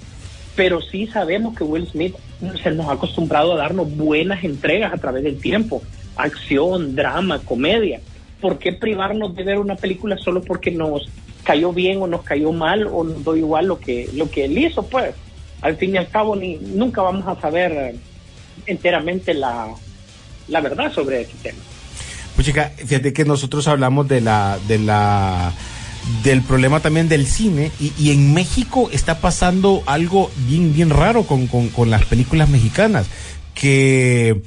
Pero sí sabemos que Will Smith se nos ha acostumbrado a darnos buenas entregas a través del tiempo. Acción, drama, comedia. ¿Por qué privarnos de ver una película solo porque nos cayó bien o nos cayó mal o nos dio igual lo que, lo que él hizo? Pues al fin y al cabo ni, nunca vamos a saber enteramente la, la verdad sobre ese tema. Pues chica, fíjate que nosotros hablamos de la, de la, del problema también del cine y, y en México está pasando algo bien, bien raro con, con, con las películas mexicanas. Que,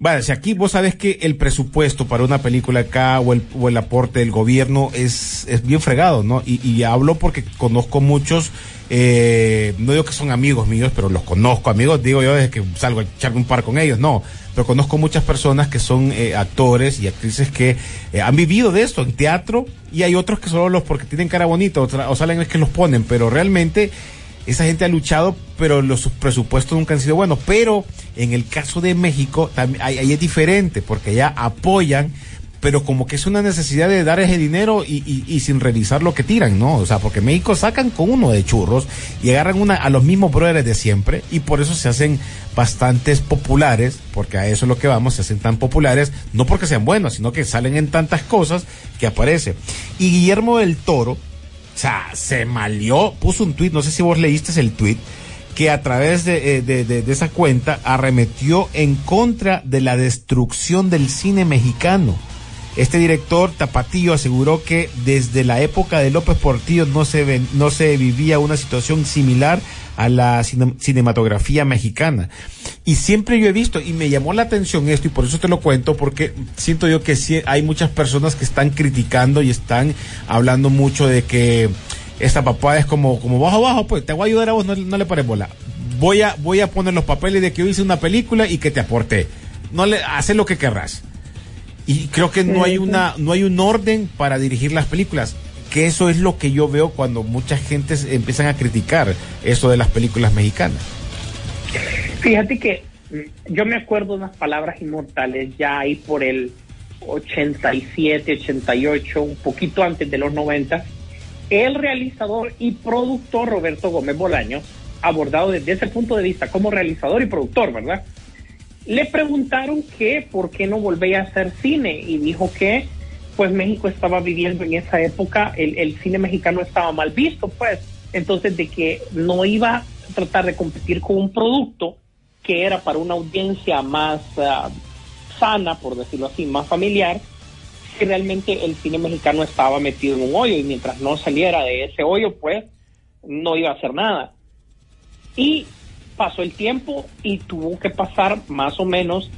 bueno, si aquí vos sabes que el presupuesto para una película acá o el, o el aporte del gobierno es, es bien fregado, ¿no? Y, y hablo porque conozco muchos, eh, no digo que son amigos míos, pero los conozco, amigos, digo yo desde que salgo a echarme un par con ellos, no, pero conozco muchas personas que son eh, actores y actrices que eh, han vivido de esto en teatro y hay otros que solo los porque tienen cara bonita o, o salen es que los ponen, pero realmente esa gente ha luchado, pero los presupuestos nunca han sido buenos. Pero en el caso de México, también ahí, es diferente, porque allá apoyan pero como que es una necesidad de dar ese dinero y sin revisar lo que tiran, ¿no? O sea, porque México sacan con uno de churros y agarran una, a los mismos brothers de siempre y por eso se hacen bastantes populares, porque a eso es lo que vamos, se hacen tan populares, no porque sean buenos, sino que salen en tantas cosas que aparece. Y Guillermo del Toro, o sea, se malió, puso un tuit, no sé si vos leíste el tuit, que a través de, eh, de- esa cuenta arremetió en contra de la destrucción del cine mexicano. Este director Tapatillo aseguró que desde la época de López Portillo no se, ven- no se vivía una situación similar a la cine- cinematografía mexicana. Y siempre yo he visto, y me llamó la atención esto, y por eso te lo cuento, porque siento yo que hay muchas personas que están criticando y están hablando mucho de que esta papá es como, como bajo bajo, pues te voy a ayudar a vos, no, no le pares bola. Voy a, voy a poner los papeles de que yo hice una película y que te aporté. No le, hace lo que querrás. Y creo que no hay una, no hay un orden para dirigir las películas. Que eso es lo que yo veo cuando mucha gente empiezan a criticar eso de las películas mexicanas. Fíjate que mm, yo me acuerdo unas palabras inmortales ya ahí por el 87, 88, un poquito antes de los 90. El realizador y productor Roberto Gómez Bolaño, abordado desde ese punto de vista como realizador y productor, ¿verdad? Le preguntaron que por qué no volvía a hacer cine y dijo que pues México estaba viviendo en esa época, el, el cine mexicano estaba mal visto, pues, entonces de que no iba a tratar de competir con un producto que era para una audiencia más ah, sana, por decirlo así, más familiar, si realmente el cine mexicano estaba metido en un hoyo y mientras no saliera de ese hoyo, pues no iba a hacer nada. Y pasó el tiempo y tuvo que pasar más o menos,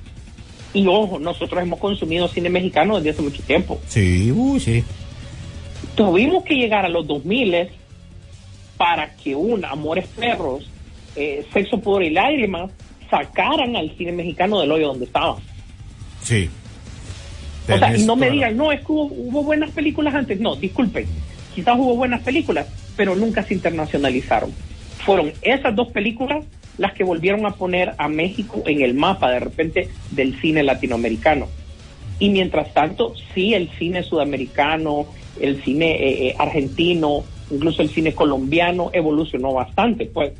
y ojo, nosotros hemos consumido cine mexicano desde hace mucho tiempo. Sí, uy, sí. Tuvimos que llegar a los 2000 para que un Amores Perros, eh, Sexo, Pudor y Lágrimas sacaran al cine mexicano del hoyo donde estaba. Sí. O sea, y no me digan, no, es que hubo, hubo buenas películas antes. No, disculpen, quizás hubo buenas películas, pero nunca se internacionalizaron. Fueron esas dos películas las que volvieron a poner a México en el mapa de repente del cine latinoamericano. Y mientras tanto, sí, el cine sudamericano, el cine eh, eh, argentino, incluso el cine colombiano evolucionó bastante, pues.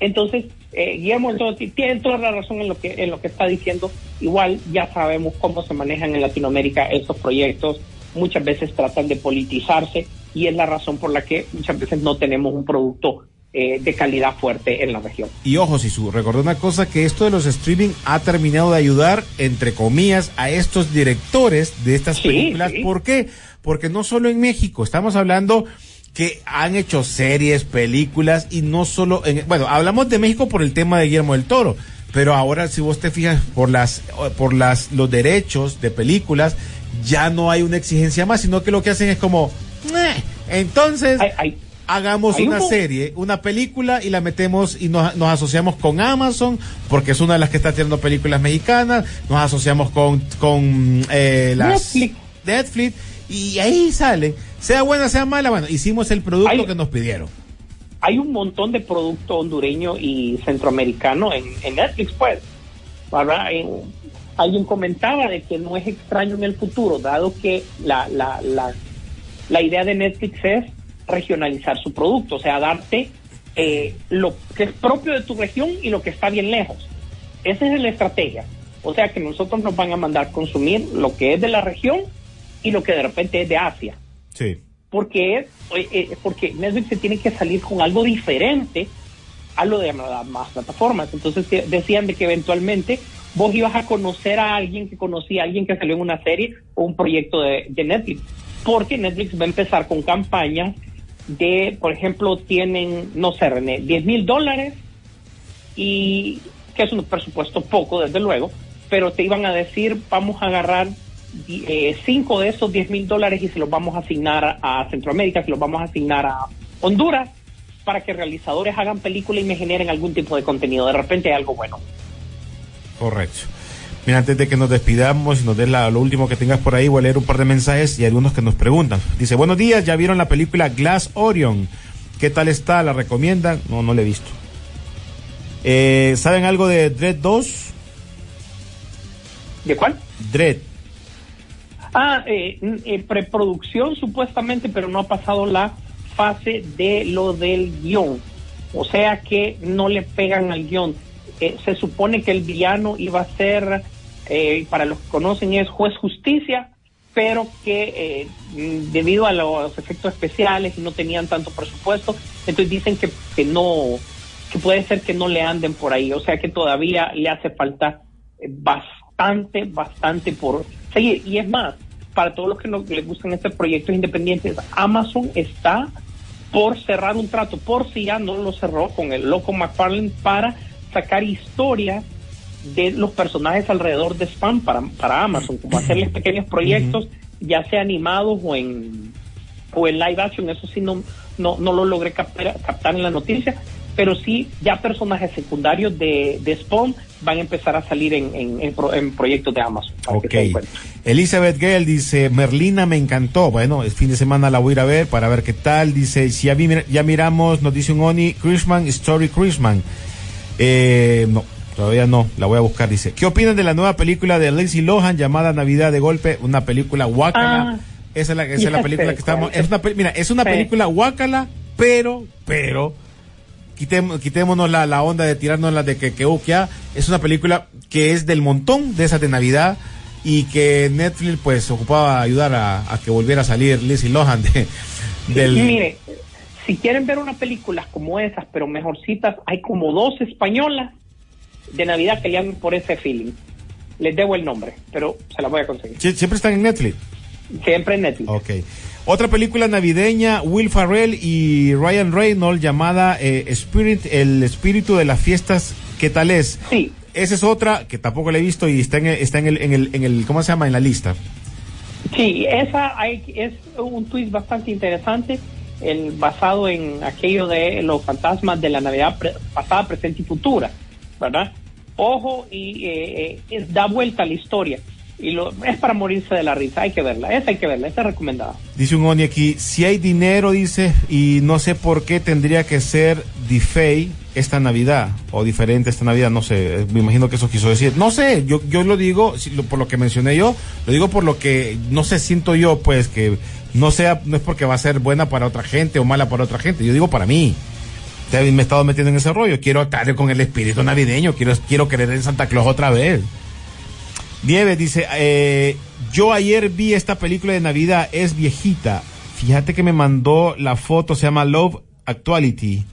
Entonces, eh, Guillermo ti- tiene toda la razón en lo que en lo que está diciendo. Igual ya sabemos cómo se manejan en Latinoamérica estos proyectos. Muchas veces tratan de politizarse y es la razón por la que muchas veces no tenemos un producto eh, de calidad fuerte en la región. Y ojo, Sisu, recordé una cosa que esto de los streaming ha terminado de ayudar, entre comillas, a estos directores de estas Sí, películas. sí. ¿Por qué? Porque no solo en México, estamos hablando que han hecho series, películas y no solo en, bueno, hablamos de México por el tema de Guillermo del Toro, pero ahora si vos te fijas por las por las los derechos de películas ya no hay una exigencia más, sino que lo que hacen es como entonces hagamos una un- serie, una película y la metemos y nos, nos asociamos con Amazon porque es una de las que está haciendo películas mexicanas, nos asociamos con, con eh, las Netflix. Netflix y ahí salen, sea buena, sea mala, bueno, hicimos el producto Hay- que nos pidieron. hay un montón de producto hondureño y centroamericano en, en Netflix, pues. ¿verdad? En- alguien comentaba de que no es extraño en el futuro, dado que la, la, la, la idea de Netflix es regionalizar su producto, o sea, darte eh, lo que es propio de tu región y lo que está bien lejos. Esa es la estrategia. O sea, que nosotros nos van a mandar consumir lo que es de la región y lo que de repente es de Asia Sí. porque es eh, porque Netflix se tiene que salir con algo diferente a lo de las más plataformas. Entonces decían de que eventualmente vos ibas a conocer a alguien que conocía a alguien que salió en una serie o un proyecto de, de Netflix. Porque Netflix va a empezar con campañas de, por ejemplo, tienen, no sé, René, 10 mil dólares y que es un presupuesto poco, desde luego, pero te iban a decir, vamos a agarrar di- eh, cinco de esos 10 mil dólares y se los vamos a asignar a Centroamérica, se los vamos a asignar a Honduras, para que realizadores hagan película y me generen algún tipo de contenido. De repente hay algo bueno. Correcto. Mira, antes de que nos despidamos y nos des la- lo último que tengas por ahí, voy a leer un par de mensajes y algunos que nos preguntan. Dice, buenos días, ¿ya vieron la película Glass Orion? ¿Qué tal está? ¿La recomiendan? No, no la he visto. Eh, ¿Saben algo de Dread 2? ¿De cuál? Dread. Ah, eh, eh, preproducción supuestamente, pero no ha pasado la fase de lo del guion. O sea que no le pegan al guion. Eh, se supone que el villano iba a ser, eh, para los que conocen, es juez justicia, pero que eh, mm, debido a los efectos especiales no tenían tanto presupuesto, entonces dicen que, que no, que puede ser que no le anden por ahí. O sea que todavía le hace falta eh, bastante, bastante por seguir. Y es más, para todos los que no les gustan estos proyectos independientes, Amazon está por cerrar un trato, por si ya no lo cerró con el loco McFarlane para sacar historias de los personajes alrededor de Spam para, para Amazon, como hacerles pequeños proyectos, ya sea animados o en o en live action, eso sí no, no, no lo logré captar, captar en la noticia, pero sí ya personajes secundarios de, de Spawn van a empezar a salir en, en, en pro- en proyectos de Amazon. Ok. Elizabeth Gale dice, Merlina me encantó. Bueno, el fin de semana la voy a ir a ver para ver qué tal. Dice, si ya, vi- ya miramos, nos dice un Oni, Chrisman, Story Chrisman. Eh, no, todavía no, la voy a buscar. Dice, ¿qué opinan de la nueva película de Lindsay Lohan llamada Navidad de Golpe? Una película guácala. Ah, esa es la, esa es ya la película que estamos... Es una, mira, es una película guácala, pero, pero... Quitemos, quitémonos la, la onda de tirarnos la de que, que uh, que, ah, es una película que es del montón de esas de Navidad y que Netflix pues ocupaba ayudar a, a que volviera a salir Lizzie Lohan de, del mire, si quieren ver una película como esas, pero mejorcitas, hay como dos españolas de Navidad que le dan por ese feeling. Les debo el nombre, pero se las voy a conseguir. Sie- siempre están en Netflix. Siempre en Netflix. Ok. Otra película navideña, Will Farrell y Ryan Reynolds llamada eh, Spirit, el espíritu de las fiestas, ¿qué tal es? Sí, Esa es otra que tampoco la he visto y está en el, está en el, en el, en el ¿cómo se llama? En la lista. sí, esa hay- es un twist bastante interesante, el, basado en aquello de los fantasmas de la Navidad pre- pasada, presente y futura, ¿verdad? Ojo, y eh, eh, da vuelta a la historia. Y lo, es para morirse de la risa, hay que verla, esa hay que verla, esa es recomendada. Dice un Oni aquí, si hay dinero, dice, y no sé por qué tendría que ser DeFay esta Navidad, o diferente esta Navidad, no sé, eh, me imagino que eso quiso decir. No sé, yo, yo lo digo, si lo- por lo que mencioné yo, lo digo por lo que, no sé, siento yo, pues, que no sea, no es porque va a ser buena para otra gente o mala para otra gente, yo digo para mí. Me he estado metiendo en ese rollo, quiero estar con el espíritu navideño, quiero, quiero creer en Santa Claus otra vez. Nieves dice, eh, yo ayer vi esta película de Navidad, es viejita. Fíjate que me mandó la foto, se llama Love Actuality.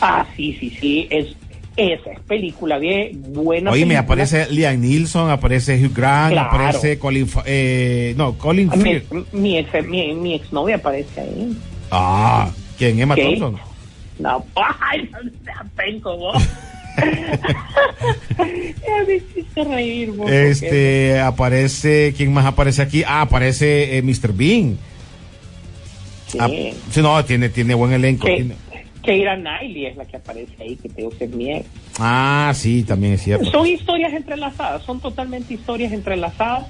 Ah, sí, sí, sí, es esa es película bien buena. Oye, me aparece Liam Neeson, aparece Hugh Grant, Claro. aparece Colin, eh, no, Colin Mi, mi, ex, mi, mi exnovia aparece ahí. Ah, ¿quién? Emma ¿Qué? Thompson. No, ay, no seas penco vos. Ya me hiciste reír, vos, Este, aparece, ¿quién más aparece aquí? Ah, aparece eh, Mr. Bean. Sí. Ah, sí, no, tiene, tiene buen elenco. Que, tiene- Keira Knightley es la que aparece ahí, que tengo que es mi ex. Ah, sí, también es cierto. Son historias entrelazadas, son totalmente historias entrelazadas.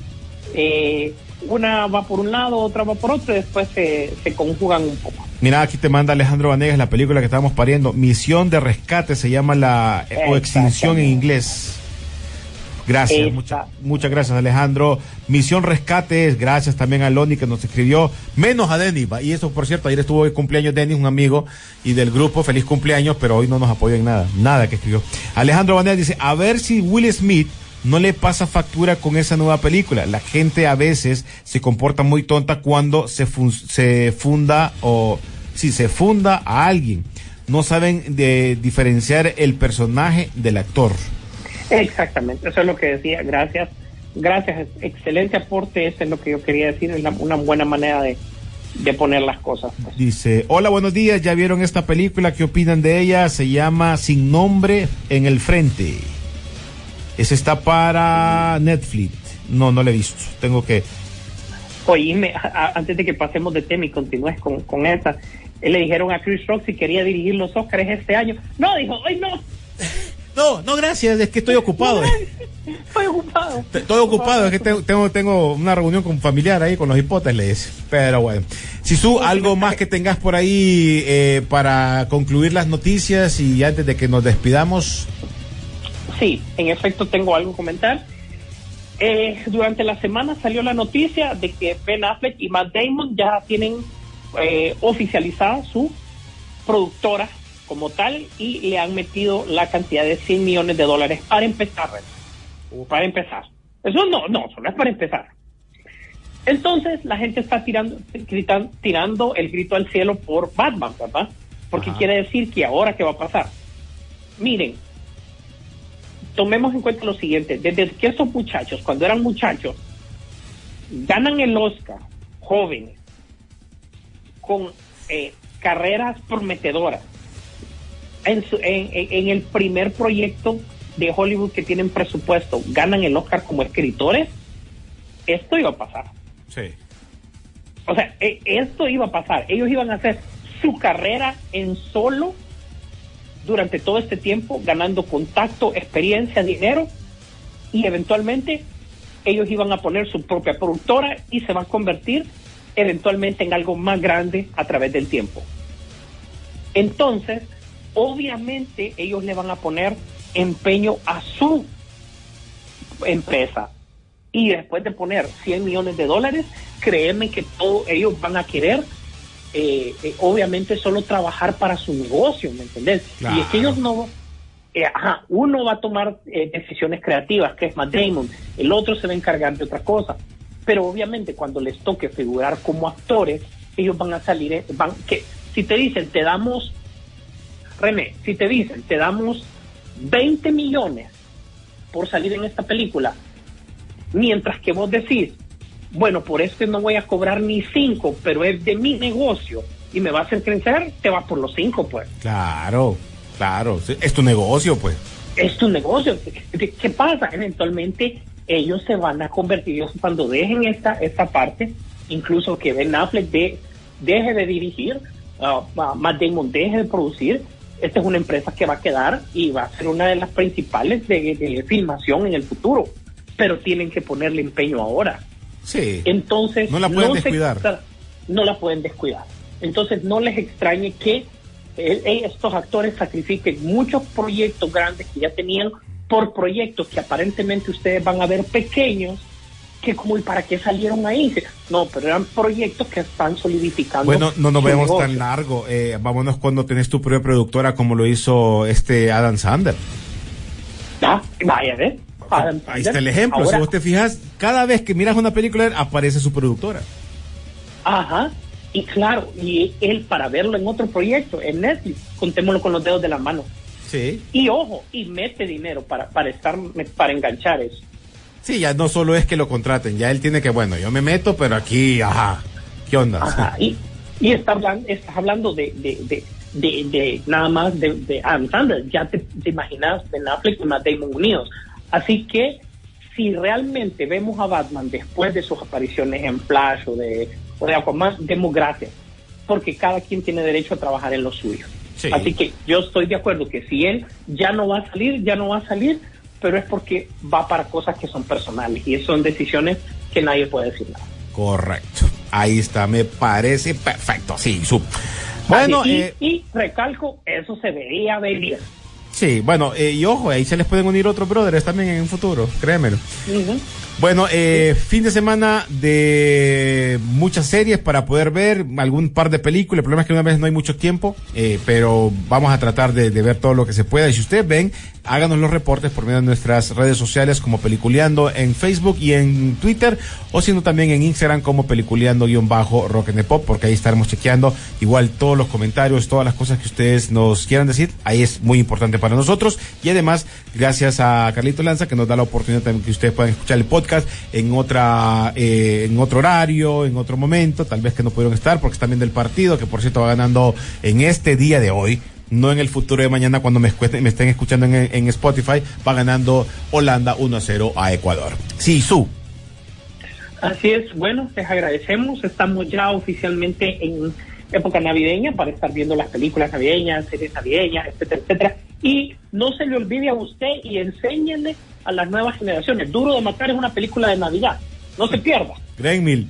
Eh, una va por un lado, otra va por otro, y después se, se conjugan un poco. Mira, aquí te manda Alejandro Vanegas la película que estábamos pariendo. Misión de rescate se llama la eh, o extinción en inglés. Gracias, muchas gracias Alejandro. Misión Rescate es gracias también a Loni que nos escribió, menos a Denis. Y eso, por cierto, ayer estuvo de cumpleaños Denis, un amigo y del grupo, feliz cumpleaños, pero hoy no nos apoyó en nada, nada que escribió. Alejandro Vanegas dice, a ver si Will Smith no le pasa factura con esa nueva película. La gente a veces se comporta muy tonta cuando se, fun- se funda o si se funda a alguien. No saben de diferenciar el personaje del actor. Exactamente, eso es lo que decía. Gracias, gracias, excelente aporte. Eso es lo que yo quería decir. Es la- una buena manera de, de poner las cosas. pues. Dice, hola, buenos días, ¿ya vieron esta película? ¿Qué opinan de ella? Se llama Sin Nombre en el Frente. Ese está para Netflix. No, no lo he visto. Tengo que... Oíme, a- antes de que pasemos de tema y continúes con, con esa, eh, le dijeron a Chris Rock si quería dirigir los Oscars este año. No, dijo, hoy no, No, no, gracias, es que estoy ocupado. estoy ocupado. Estoy ocupado, es que tengo, tengo, tengo una reunión con familiar ahí con los hipótesis. Pero bueno. Si tú, algo más que tengas por ahí eh, para concluir las noticias y antes de que nos despidamos. Sí, en efecto tengo algo que comentar. Eh, durante la semana salió la noticia de que Ben Affleck y Matt Damon ya tienen eh, oficializada su productora como tal y le han metido la cantidad de 100 millones de dólares para empezar. René. Para empezar. Eso no, no, eso no es para empezar. Entonces la gente está tirando, gritan- tirando el grito al cielo por Batman, ¿verdad? Porque Ajá. quiere decir que ahora qué va a pasar. Miren, tomemos en cuenta lo siguiente, desde que esos muchachos, cuando eran muchachos, ganan el Oscar, jóvenes, con eh, carreras prometedoras, en, su- en- en- el primer proyecto de Hollywood que tienen presupuesto, ganan el Oscar como escritores, esto iba a pasar. Sí. O sea, e- esto iba a pasar. Ellos iban a hacer su carrera en solo durante todo este tiempo, ganando contacto, experiencia, dinero, y eventualmente ellos iban a poner su propia productora y se va a convertir eventualmente en algo más grande a través del tiempo. Entonces, obviamente ellos le van a poner empeño a su empresa. Y después de poner 100 millones de dólares, créeme que todos ellos van a querer, eh, eh, obviamente, solo trabajar para su negocio, ¿me entendés? Claro. Y es que ellos no, eh, ajá, uno va a tomar eh, decisiones creativas, que es Matt Damon, el otro se va a encargar de otra cosa. Pero obviamente cuando les toque figurar como actores, ellos van a salir, van, que si te dicen, te damos, René, si te dicen, te damos 20 millones por salir en esta película, mientras que vos decís, bueno, por eso no voy a cobrar ni 5, pero es de mi negocio y me va a hacer crecer, te vas por los 5, pues. Claro, claro. Es tu negocio, pues. es tu negocio. ¿Qué, pasa? Eventualmente ellos se van a convertir, ellos cuando dejen esta, esta parte, incluso que Ben Affleck de- deje de dirigir, uh, Matt Damon deje de producir, esta es una empresa que va a quedar y va a ser una de las principales de, de filmación en el futuro, pero tienen que ponerle empeño ahora. Sí. Entonces, No la pueden descuidar. no la pueden descuidar. Entonces, no les extrañe que estos actores sacrifiquen muchos proyectos grandes que ya tenían por proyectos que aparentemente ustedes van a ver pequeños, que como, ¿y para qué salieron ahí? No, pero eran proyectos que están solidificando. Bueno, no nos vemos negocio. tan largo. Eh, vámonos cuando tenés tu propia productora como lo hizo este Adam Sander. Ah, vaya, ¿eh? Ahí está el ejemplo. Ahora- si vos te fijas, cada vez que miras una película, aparece su productora. Ajá. Y claro, y él para verlo en otro proyecto, en Netflix, contémoslo con los dedos de la mano. Sí. Y ojo, y mete dinero para, para estar, para enganchar eso. Sí, ya no solo es que lo contraten, ya él tiene que, bueno, yo me meto, pero aquí, ajá. ¿Qué onda? Ajá. Y, y está hablando, estás hablando de, de, de, de, de nada más de, de Adam Sandler. Ya te, te imaginas Ben Affleck y Matt Damon unidos. Así que si realmente vemos a Batman después de sus apariciones en Flash o de, o de Aquaman, demos gracias. Porque cada quien tiene derecho a trabajar en lo suyo. Sí. Así que yo estoy de acuerdo que si él ya no va a salir, ya no va a salir, pero es porque va para cosas que son personales y son decisiones que nadie puede decir nada. Correcto. Ahí está, me parece perfecto. Sí, su. Bueno, Así, y, eh, y recalco, eso se veía venir. Sí, bueno, eh, y ojo, ahí se les pueden unir otros brothers también en un futuro, créemelo. Bueno, eh, fin de semana de muchas series para poder ver algún par de películas. El problema es que una vez no hay mucho tiempo, eh, pero vamos a tratar de, de ver todo lo que se pueda. Y si ustedes ven, háganos los reportes por medio de nuestras redes sociales como Peliculeando en Facebook y en Twitter, o sino también en Instagram como Peliculeando-Rock and Pop, porque ahí estaremos chequeando igual todos los comentarios, todas las cosas que ustedes nos quieran decir. Ahí es muy importante para nosotros. Y además, gracias a Carlito Lanza que nos da la oportunidad también que ustedes puedan escuchar el podcast en otra, eh, en otro horario, en otro momento, tal vez que no pudieron estar porque están viendo el partido, que por cierto va ganando en este día de hoy. No en el futuro de mañana cuando me, me estén escuchando en, en Spotify, va ganando Holanda 1 a 0 a Ecuador. Sí, su. Así es, bueno, les agradecemos. Estamos ya oficialmente en época navideña para estar viendo las películas navideñas, series navideñas, etcétera, etcétera. Y no se le olvide a usted y enséñele a las nuevas generaciones. Duro de Matar es una película de Navidad. No se pierda. Greenmill.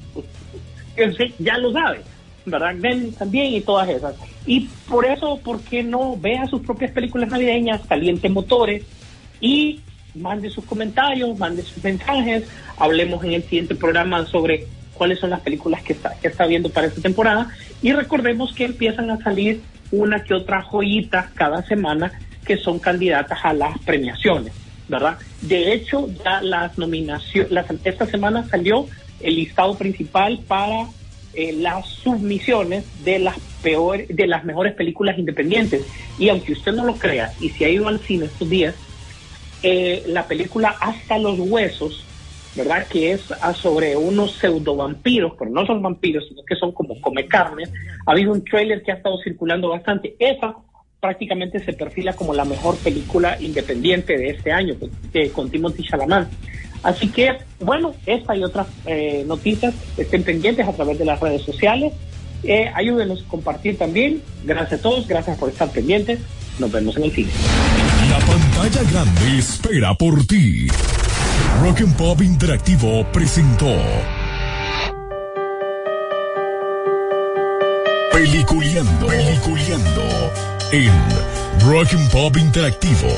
que sí, ya lo sabe, ¿verdad? Ven también y todas esas. Y por eso, ¿por qué no vea sus propias películas navideñas, caliente motores y mande sus comentarios, mande sus mensajes, hablemos en el siguiente programa sobre cuáles son las películas que está, que está viendo para esta temporada y recordemos que empiezan a salir una que otra joyita cada semana que son candidatas a las premiaciones, ¿verdad? De hecho, ya las nominaciones, esta semana salió el listado principal para eh, las submisiones de las peores, de las mejores películas independientes. Y aunque usted no lo crea, y si ha ido al cine estos días, eh, la película Hasta los Huesos, ¿verdad? Que es ah, sobre unos pseudo vampiros, pero no son vampiros, sino que son como come carne. Ha habido un trailer que ha estado circulando bastante. Esa prácticamente se perfila como la mejor película independiente de este año, pues, eh, con Timothy Chalamet. Así que, bueno, esta y otras eh, noticias estén pendientes a través de las redes sociales. Eh, ayúdenos a compartir también. Gracias a todos, gracias por estar pendientes. Nos vemos en el cine. La pantalla grande espera por ti. Rock and Pop Interactivo presentó Peliculeando, Peliculeando en Rock and Pop Interactivo.